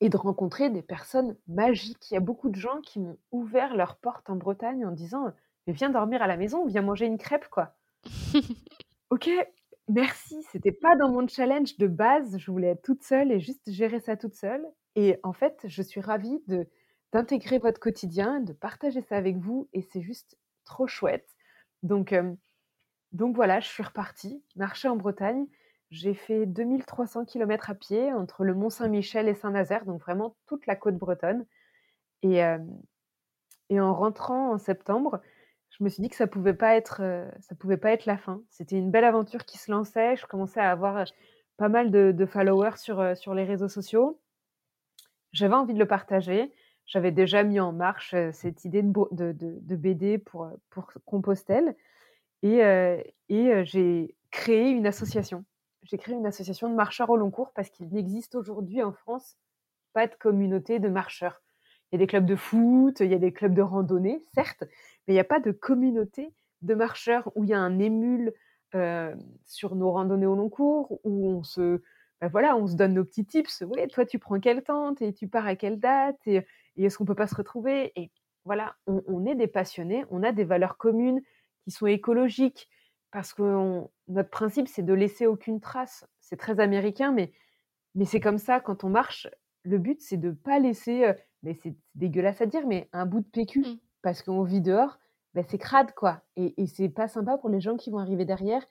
et de rencontrer des personnes magiques. Il y a beaucoup de gens qui m'ont ouvert leurs portes en Bretagne en disant: «Mais viens dormir à la maison, viens manger une crêpe, quoi». OK, merci, c'était pas dans mon challenge de base, je voulais être toute seule et juste gérer ça toute seule et en fait, je suis ravie d'intégrer votre quotidien, de partager ça avec vous et c'est juste trop chouette. Donc hem, donc voilà, je suis repartie marcher en Bretagne. J'ai fait 2 300 kilomètres à pied entre le Mont-Saint-Michel et Saint-Nazaire, donc vraiment toute la côte bretonne et et en rentrant en septembre, je me suis dit que ça pouvait pas être, heu, ça pouvait pas être la fin. C'était une belle aventure qui se lançait, je commençais à avoir, heu, pas mal de followers sur, heu, sur les réseaux sociaux. J'avais envie de le partager. J'avais déjà mis en marche, cette idée de BD pour, pour Compostelle et et j'ai créé une association. J'ai créé une association de marcheurs au long cours parce qu'il n'existe aujourd'hui en France pas de communauté de marcheurs. Il y a des clubs de foot, il y a des clubs de randonnée, certes, mais il y a pas de communauté de marcheurs où il y a un émule, heu, sur nos randonnées au long cours, où on se bah, voilà, on se donne nos petits tips. «Ouais, toi, tu prends quelle tente et tu pars à quelle date? Et est-ce qu'on peut pas se retrouver?» et voilà, on est des passionnés, on a des valeurs communes qui sont écologiques parce qu'on notre principe, c'est de laisser aucune trace. C'est très américain, mais mais c'est comme ça quand on marche. Le but, c'est de pas laisser, mais c'est c'est dégueulasse à dire, mais un bout de PQ Mmh. parce qu'on vit dehors, bah, c'est crade, quoi et et c'est pas sympa pour les gens qui vont arriver derrière.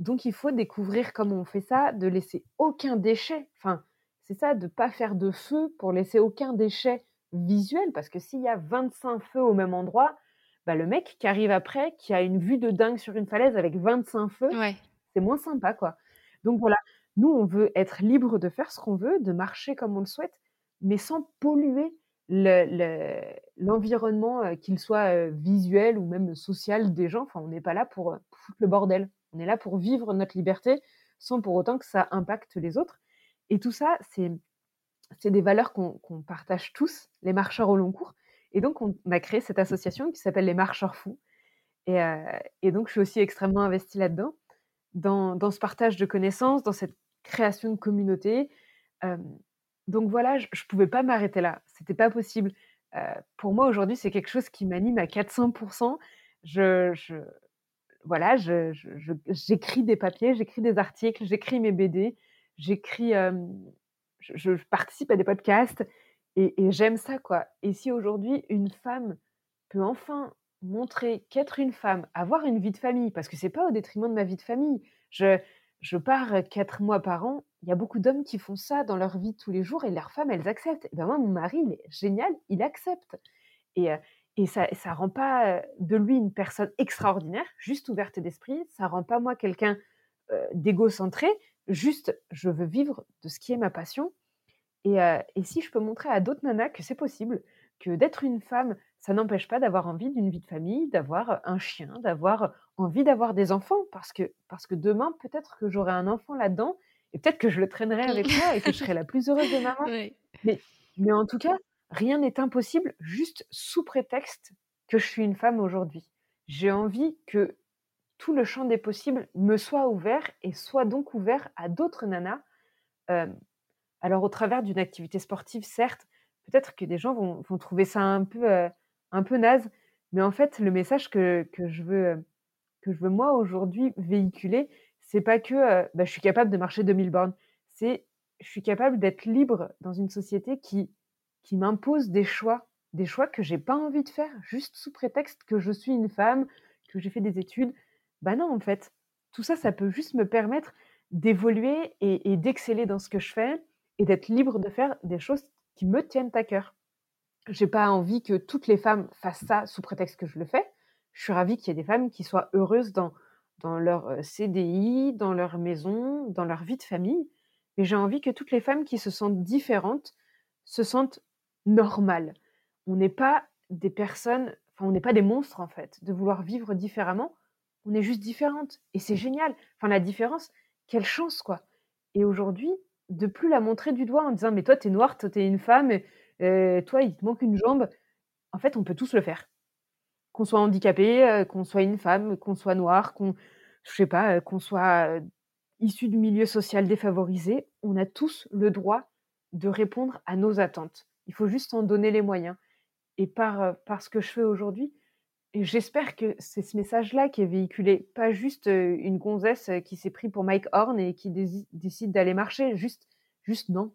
Donc il faut découvrir comment on fait ça, de laisser aucun déchet. Enfin, c'est ça, de pas faire de feu pour laisser aucun déchet visuel parce que s'il y a 25 feux au même endroit, bah, le mec qui arrive après, qui a une vue de dingue sur une falaise avec 25 feux, Ouais. c'est moins sympa, quoi. Donc voilà, nous, on veut être libre de faire ce qu'on veut, de marcher comme on le souhaite, mais sans polluer le le l'environnement, heu, qu'il soit, heu, visuel ou même social des gens. Enfin, on n'est pas là pour, heu, foutre le bordel. On est là pour vivre notre liberté sans pour autant que ça impacte les autres et tout ça, c'est des valeurs qu'on partage tous, les marcheurs au long cours et donc on a créé cette association qui s'appelle les Marcheurs Fous et donc je suis aussi extrêmement investie là-dedans, dans dans ce partage de connaissances, dans cette création de communauté, donc voilà, je je pouvais pas m'arrêter là, c'était pas possible. Pour moi, aujourd'hui, c'est quelque chose qui m'anime à 400 Je je j'écris des papiers, j'écris des articles, j'écris mes BD, j'écris, je participe à des podcasts et et j'aime ça, quoi et si aujourd'hui une femme peut enfin montrer qu'être une femme, avoir une vie de famille, parce que c'est pas au détriment de ma vie de famille. Je je pars, 4 mois par an, il y a beaucoup d'hommes qui font ça dans leur vie tous les jours et leurs femmes, elles acceptent. Et ben moi, mon mari, il est génial, il accepte et et ça ça rend pas, de lui une personne extraordinaire, juste ouverte d'esprit. Ça rend pas moi quelqu'un, heu, d'égocentré, juste je veux vivre de ce qui est ma passion et et si je peux montrer à d'autres nanas que c'est possible, que d'être une femme, ça n'empêche pas d'avoir envie d'une vie de famille, d'avoir, un chien, d'avoir envie d'avoir des enfants parce que parce que demain, peut-être que j'aurai un enfant là-dedans et peut-être que je le traînerai avec moi et que je serai la plus heureuse des mamans. Mais mais en tout cas, rien n'est impossible juste sous prétexte que je suis une femme aujourd'hui. J'ai envie que tout le champ des possibles me soit ouvert et soit donc ouvert à d'autres nanas, alors au travers d'une activité sportive, certes, peut-être que des gens vont vont trouver ça un peu, un peu naze, mais en fait, le message que que je veux, heu, que je veux moi aujourd'hui véhiculer, c'est pas que, heu, bah, je suis capable de marcher 2000 bornes. C'est je suis capable d'être libre dans une société qui qui m'impose des choix, des choix que j'ai pas envie de faire, juste sous prétexte que je suis une femme, que j'ai fait des études. Bah non, en fait, tout ça, ça peut juste me permettre d'évoluer et et d'exceller dans ce que je fais et d'être libre de faire des choses qui me tiennent à cœur. J'ai pas envie que toutes les femmes fassent ça sous prétexte que je le fais. Je suis ravie qu'il y ait des femmes qui soient heureuses dans dans leur, heu, CDI, dans leur maison, dans leur vie de famille, mais j'ai envie que toutes les femmes qui se sentent différentes se sentent normales. On n'est pas des personnes enfin, on n'est pas des monstres, en fait, de vouloir vivre différemment. On est juste différentes et c'est génial. Enfin, la différence, quelle chance, quoi et aujourd'hui, de plus la montrer du doigt en disant: «Mais toi, tu es noire, toi, tu es une femme, toi, il te manque une jambe». En fait, on peut tous le faire. Qu'on soit handicapé, qu'on soit une femme, qu'on soit noir, qu'on je sais pas, qu'on soit, issu du milieu social défavorisé, on a tous le droit de répondre à nos attentes. Il faut juste en donner les moyens et par, par ce que je fais aujourd'hui j'espère que c'est ce message-là qui est véhiculé, pas juste, une gonzesse, qui s'est pris pour Mike Horn et qui décide d'aller marcher, juste juste non.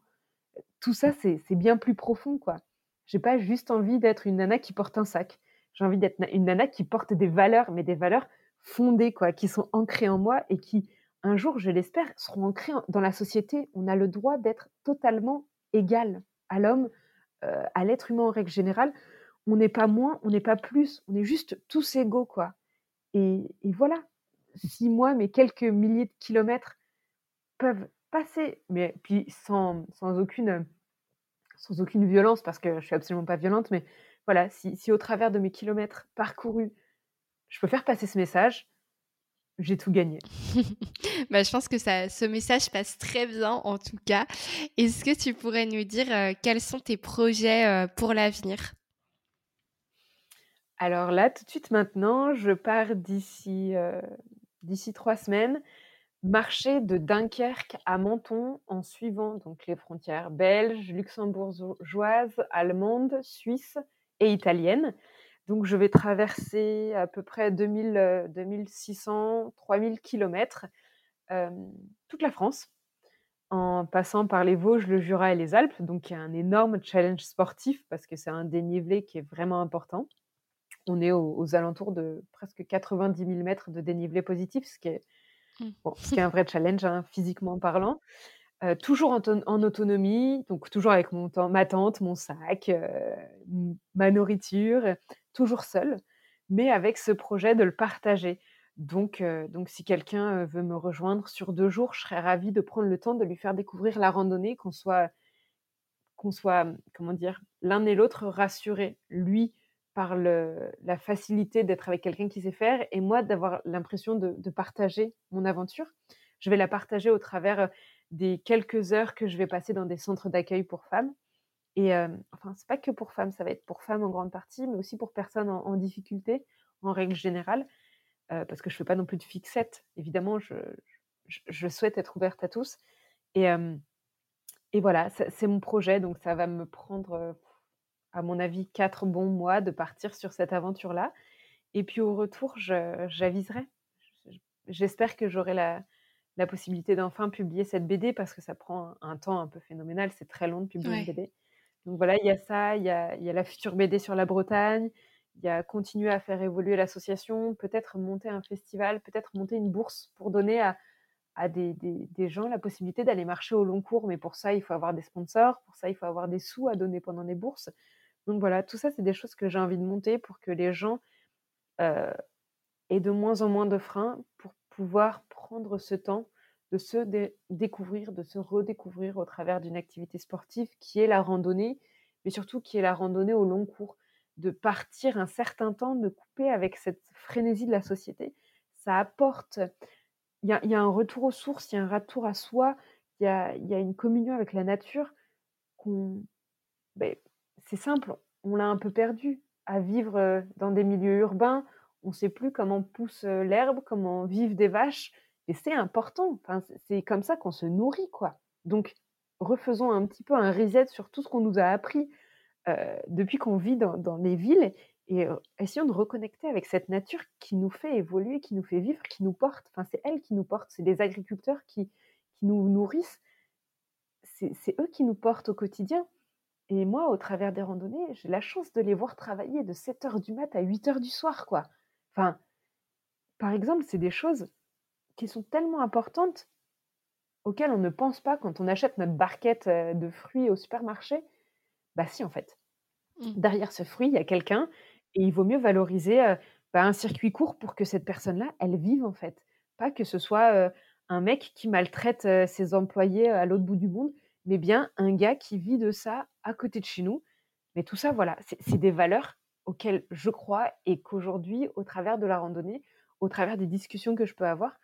Tout ça, c'est bien plus profond, quoi. J'ai pas juste envie d'être une nana qui porte un sac. J'ai envie d'être une nana qui porte des valeurs, mais des valeurs fondées, quoi, qui sont ancrées en moi et qui, un jour, je l'espère, seront ancrées dans la société. On a le droit d'être totalement égal à l'homme, heu, à l'être humain en règle générale. On n'est pas moins, on n'est pas plus, on est juste tous égaux, quoi et et voilà. Si moi, mes quelques milliers de kilomètres peuvent passer, mais puis sans sans aucune, sans aucune violence parce que je suis absolument pas violente, mais voilà, si si au travers de mes kilomètres parcourus, je peux faire passer ce message, j'ai tout gagné. Bah, je pense que ça ce message passe très bien en tout cas. Est-ce que tu pourrais nous dire, heu, quels sont tes projets, heu, pour l'avenir? Alors là, tout de suite maintenant, je pars d'ici, heu, d'ici 3 semaines, marcher de Dunkerque à Menton en suivant donc les frontières belges, luxembourgeoises, allemandes, suisses et italiennes. Donc je vais traverser à peu près 2000, heu, 2 600-3 000 kilomètres, hem, toute la France, en passant par les Vosges, le Jura et les Alpes. Donc un énorme challenge sportif parce que c'est un dénivelé qui est vraiment important. On est aux aux alentours de presque 90 000 mètres de dénivelé positif, ce qui est. bon, ce qui est un vrai challenge, hein, physiquement parlant. Toujours en ton en autonomie, donc toujours avec mon ma tente, mon sac, ma nourriture, toujours seule. mais avec ce projet de le partager. Donc, donc si quelqu'un veut me rejoindre sur deux jours, je serais ravie de prendre le temps de lui faire découvrir la randonnée, qu'on soit, qu'on soit, comment dire, l'un et l'autre rassurés. Lui, par la facilité d'être avec quelqu'un qui sait faire, et moi d'avoir l'impression de, partager mon aventure. Je vais la partager au travers des quelques heures que je vais passer dans des centres d'accueil pour femmes. Et euh, enfin, c'est pas que pour femmes, ça va être pour femmes en grande partie, mais aussi pour personnes en, difficulté, en règle générale, euh, parce que je fais pas non plus de fixette. Évidemment, je, je, souhaite être ouverte à tous. Et, euh, et voilà, c'est mon projet, donc ça va me prendre, à mon avis, quatre bons mois de partir sur cette aventure-là. Et puis au retour, j'aviserai. J'espère que j'aurai la, la possibilité d'enfin publier cette BD parce que ça prend un, temps un peu phénoménal. C'est très long de publier une BD. Donc voilà, il y a ça, il y a, y a, la future BD sur la Bretagne, il y a continuer à faire évoluer l'association, peut-être monter un festival, peut-être monter une bourse pour donner à, à des, des, des, gens la possibilité d'aller marcher au long cours. Mais pour ça, il faut avoir des sponsors, pour ça, il faut avoir des sous à donner pendant les bourses. Donc voilà, tout ça, c'est des choses que j'ai envie de monter pour que les gens euh, aient de moins en moins de freins pour pouvoir prendre ce temps de se découvrir, de se redécouvrir au travers d'une activité sportive qui est la randonnée, mais surtout qui est la randonnée au long cours, de partir un certain temps, de couper avec cette frénésie de la société. Ça apporte, il y, a, un retour aux sources, il y a un retour à soi, il y a, une communion avec la nature qu'on, ben, c'est simple, on l'a un peu perdu à vivre dans des milieux urbains on ne sait plus comment pousse l'herbe, comment vivent des vaches. Et c'est important. Enfin, c'est comme ça qu'on se nourrit, quoi. Donc, refaisons un petit peu un reset sur tout ce qu'on nous a appris depuis qu'on vit dans, les villes et essayons de reconnecter avec cette nature qui nous fait évoluer, qui nous fait vivre, qui nous porte. C'est elle qui nous porte. C'est les agriculteurs qui nous nourrissent. C'est eux qui nous portent au quotidien. Et moi, au travers des randonnées, j'ai la chance de les voir travailler de 7 h du mat à 8 h du soir, quoi. Enfin, par exemple, c'est des choses qui sont tellement importantes auxquelles on ne pense pas quand on achète notre barquette de fruits au supermarché. Bah si, en fait. Mmh. Derrière ce fruit, il y a quelqu'un et il vaut mieux valoriser bah, un circuit court pour que cette personne-là, elle vive, en fait. Pas que ce soit un mec qui maltraite ses employés à l'autre bout du monde, mais bien un gars qui vit de ça à côté de chez nous. Mais tout ça, voilà, c'est des valeurs auquel je crois et qu'aujourd'hui, au travers de la randonnée, au travers des discussions que je peux avoir,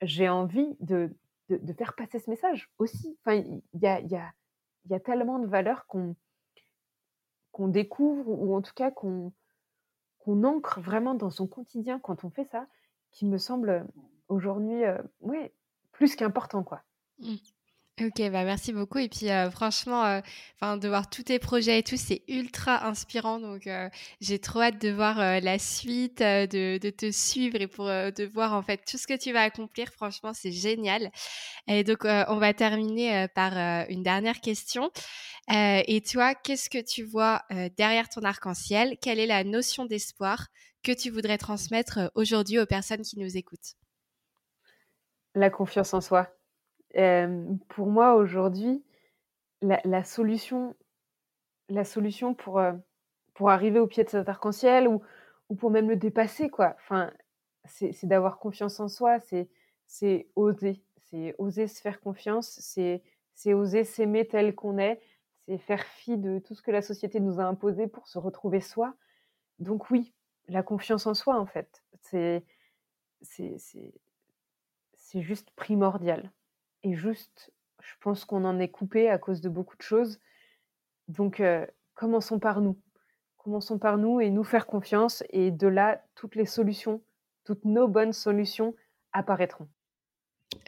j'ai envie de, de, faire passer ce message aussi. Enfin, il y a, y, a, y a, tellement de valeurs qu'on découvre ou en tout cas qu'on ancre vraiment dans son quotidien quand on fait ça, qui me semble aujourd'hui, euh, plus qu'important, quoi. Mmh. Ok, bah merci beaucoup. Et puis euh, franchement, euh, de voir tous tes projets et tout, c'est ultra inspirant. Donc euh, j'ai trop hâte de voir la suite, de, de, te suivre et pour de voir en fait tout ce que tu vas accomplir. Franchement, c'est génial. Et donc on va terminer par une dernière question. et toi, qu'est-ce que tu vois derrière ton arc-en-ciel? Quelle est la notion d'espoir que tu voudrais transmettre aujourd'hui aux personnes qui nous écoutent? La confiance en soi pour moi, aujourd'hui, la solution la solution pour, pour arriver au pied de cet arc-en-ciel ou ou pour même le dépasser, quoi, enfin, c'est d'avoir confiance en soi, c'est oser. C'est oser se faire confiance, c'est oser s'aimer tel qu'on est, c'est faire fi de tout ce que la société nous a imposé pour se retrouver soi. Donc oui, la confiance en soi, en fait, c'est juste primordial. Et juste, je pense qu'on en est coupé à cause de beaucoup de choses. Donc, commençons par nous. Commençons par nous et nous faire confiance. Et de là, toutes les solutions, toutes nos bonnes solutions apparaîtront.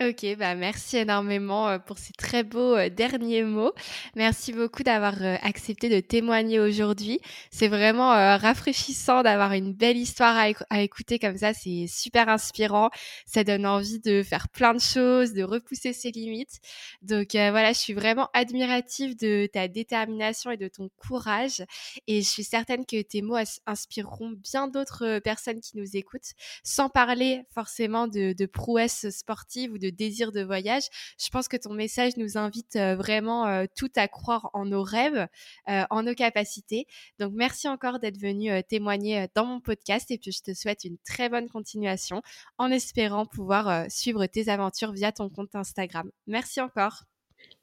Ok, bah merci énormément euh, pour ces très beaux euh, derniers mots. Merci beaucoup d'avoir euh, accepté de témoigner aujourd'hui. C'est vraiment rafraîchissant d'avoir une belle histoire à, écouter comme ça. C'est super inspirant. Ça donne envie de faire plein de choses, de repousser ses limites. Donc voilà, je suis vraiment admirative de ta détermination et de ton courage. Et je suis certaine que tes mots inspireront bien d'autres personnes qui nous écoutent, sans parler forcément de, de prouesses sportives de désir de voyage. Je pense que ton message nous invite vraiment tout à croire en nos rêves, en nos capacités. Donc merci encore d'être venu témoigner dans mon podcast et puis je te souhaite une très bonne continuation en espérant pouvoir suivre tes aventures via ton compte Instagram. Merci encore.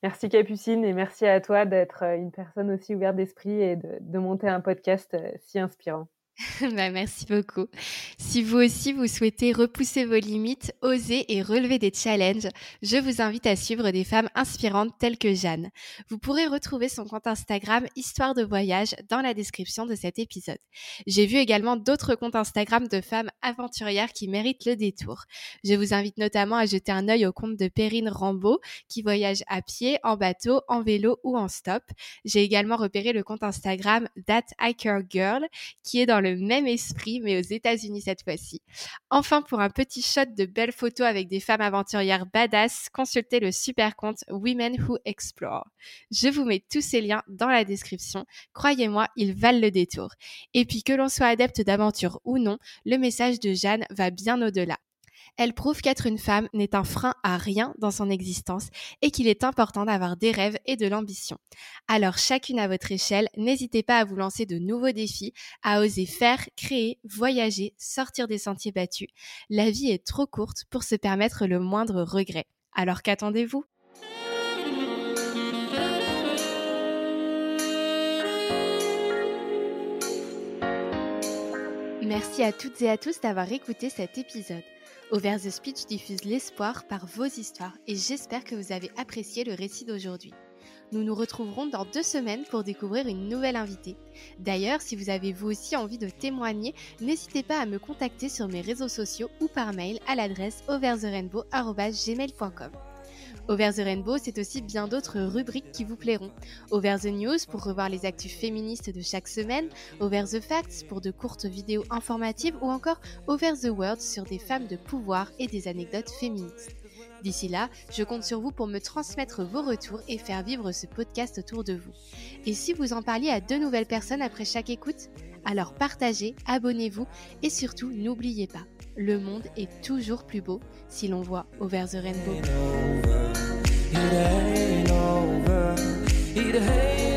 Merci Capucine et merci à toi d'être une personne aussi ouverte d'esprit et de monter un podcast si inspirant. bah, merci beaucoup. Si vous aussi vous souhaitez repousser vos limites, oser et relever des challenges, je vous invite à suivre des femmes inspirantes telles que Jeanne. Vous pourrez retrouver son compte Instagram Histoire de voyage dans la description de cet épisode. J'ai vu également d'autres comptes Instagram de femmes aventurières qui méritent le détour. Je vous invite notamment à jeter un œil au compte de Perrine Rambaud qui voyage à pied, en bateau, en vélo ou en stop. J'ai également repéré le compte Instagram That Hiker Girl qui est dans même esprit, mais aux États-Unis cette fois-ci. Enfin, pour un petit shot de belles photos avec des femmes aventurières badass, consultez le super compte Women Who Explore. Je vous mets tous ces liens dans la description. Croyez-moi, ils valent le détour. Et puis que l'on soit adepte d'aventure ou non, le message de Jeanne va bien au-delà. Elle prouve qu'être une femme n'est un frein à rien dans son existence et qu'il est important d'avoir des rêves et de l'ambition. Alors chacune à votre échelle, n'hésitez pas à vous lancer de nouveaux défis, à oser faire, créer, voyager, sortir des sentiers battus. La vie est trop courte pour se permettre le moindre regret. Alors qu'attendez-vous? Merci à toutes et à tous d'avoir écouté cet épisode. Over the Speech diffuse l'espoir par vos histoires et j'espère que vous avez apprécié le récit d'aujourd'hui. Nous nous retrouverons dans deux semaines pour découvrir une nouvelle invitée. D'ailleurs, si vous avez vous aussi envie de témoigner, n'hésitez pas à me contacter sur mes réseaux sociaux ou par mail à l'adresse overtherainbow.gmail.com. Over the Rainbow, c'est aussi bien d'autres rubriques qui vous plairont. Over the News pour revoir les actus féministes de chaque semaine, Over the Facts pour de courtes vidéos informatives ou encore Over the World sur des femmes de pouvoir et des anecdotes féministes. D'ici là, je compte sur vous pour me transmettre vos retours et faire vivre ce podcast autour de vous. Et si vous en parliez à deux nouvelles personnes après chaque écoute Alors partagez, abonnez-vous et surtout n'oubliez pas, le monde est toujours plus beau si l'on voit Over the Rainbow. It ain't over. It ain't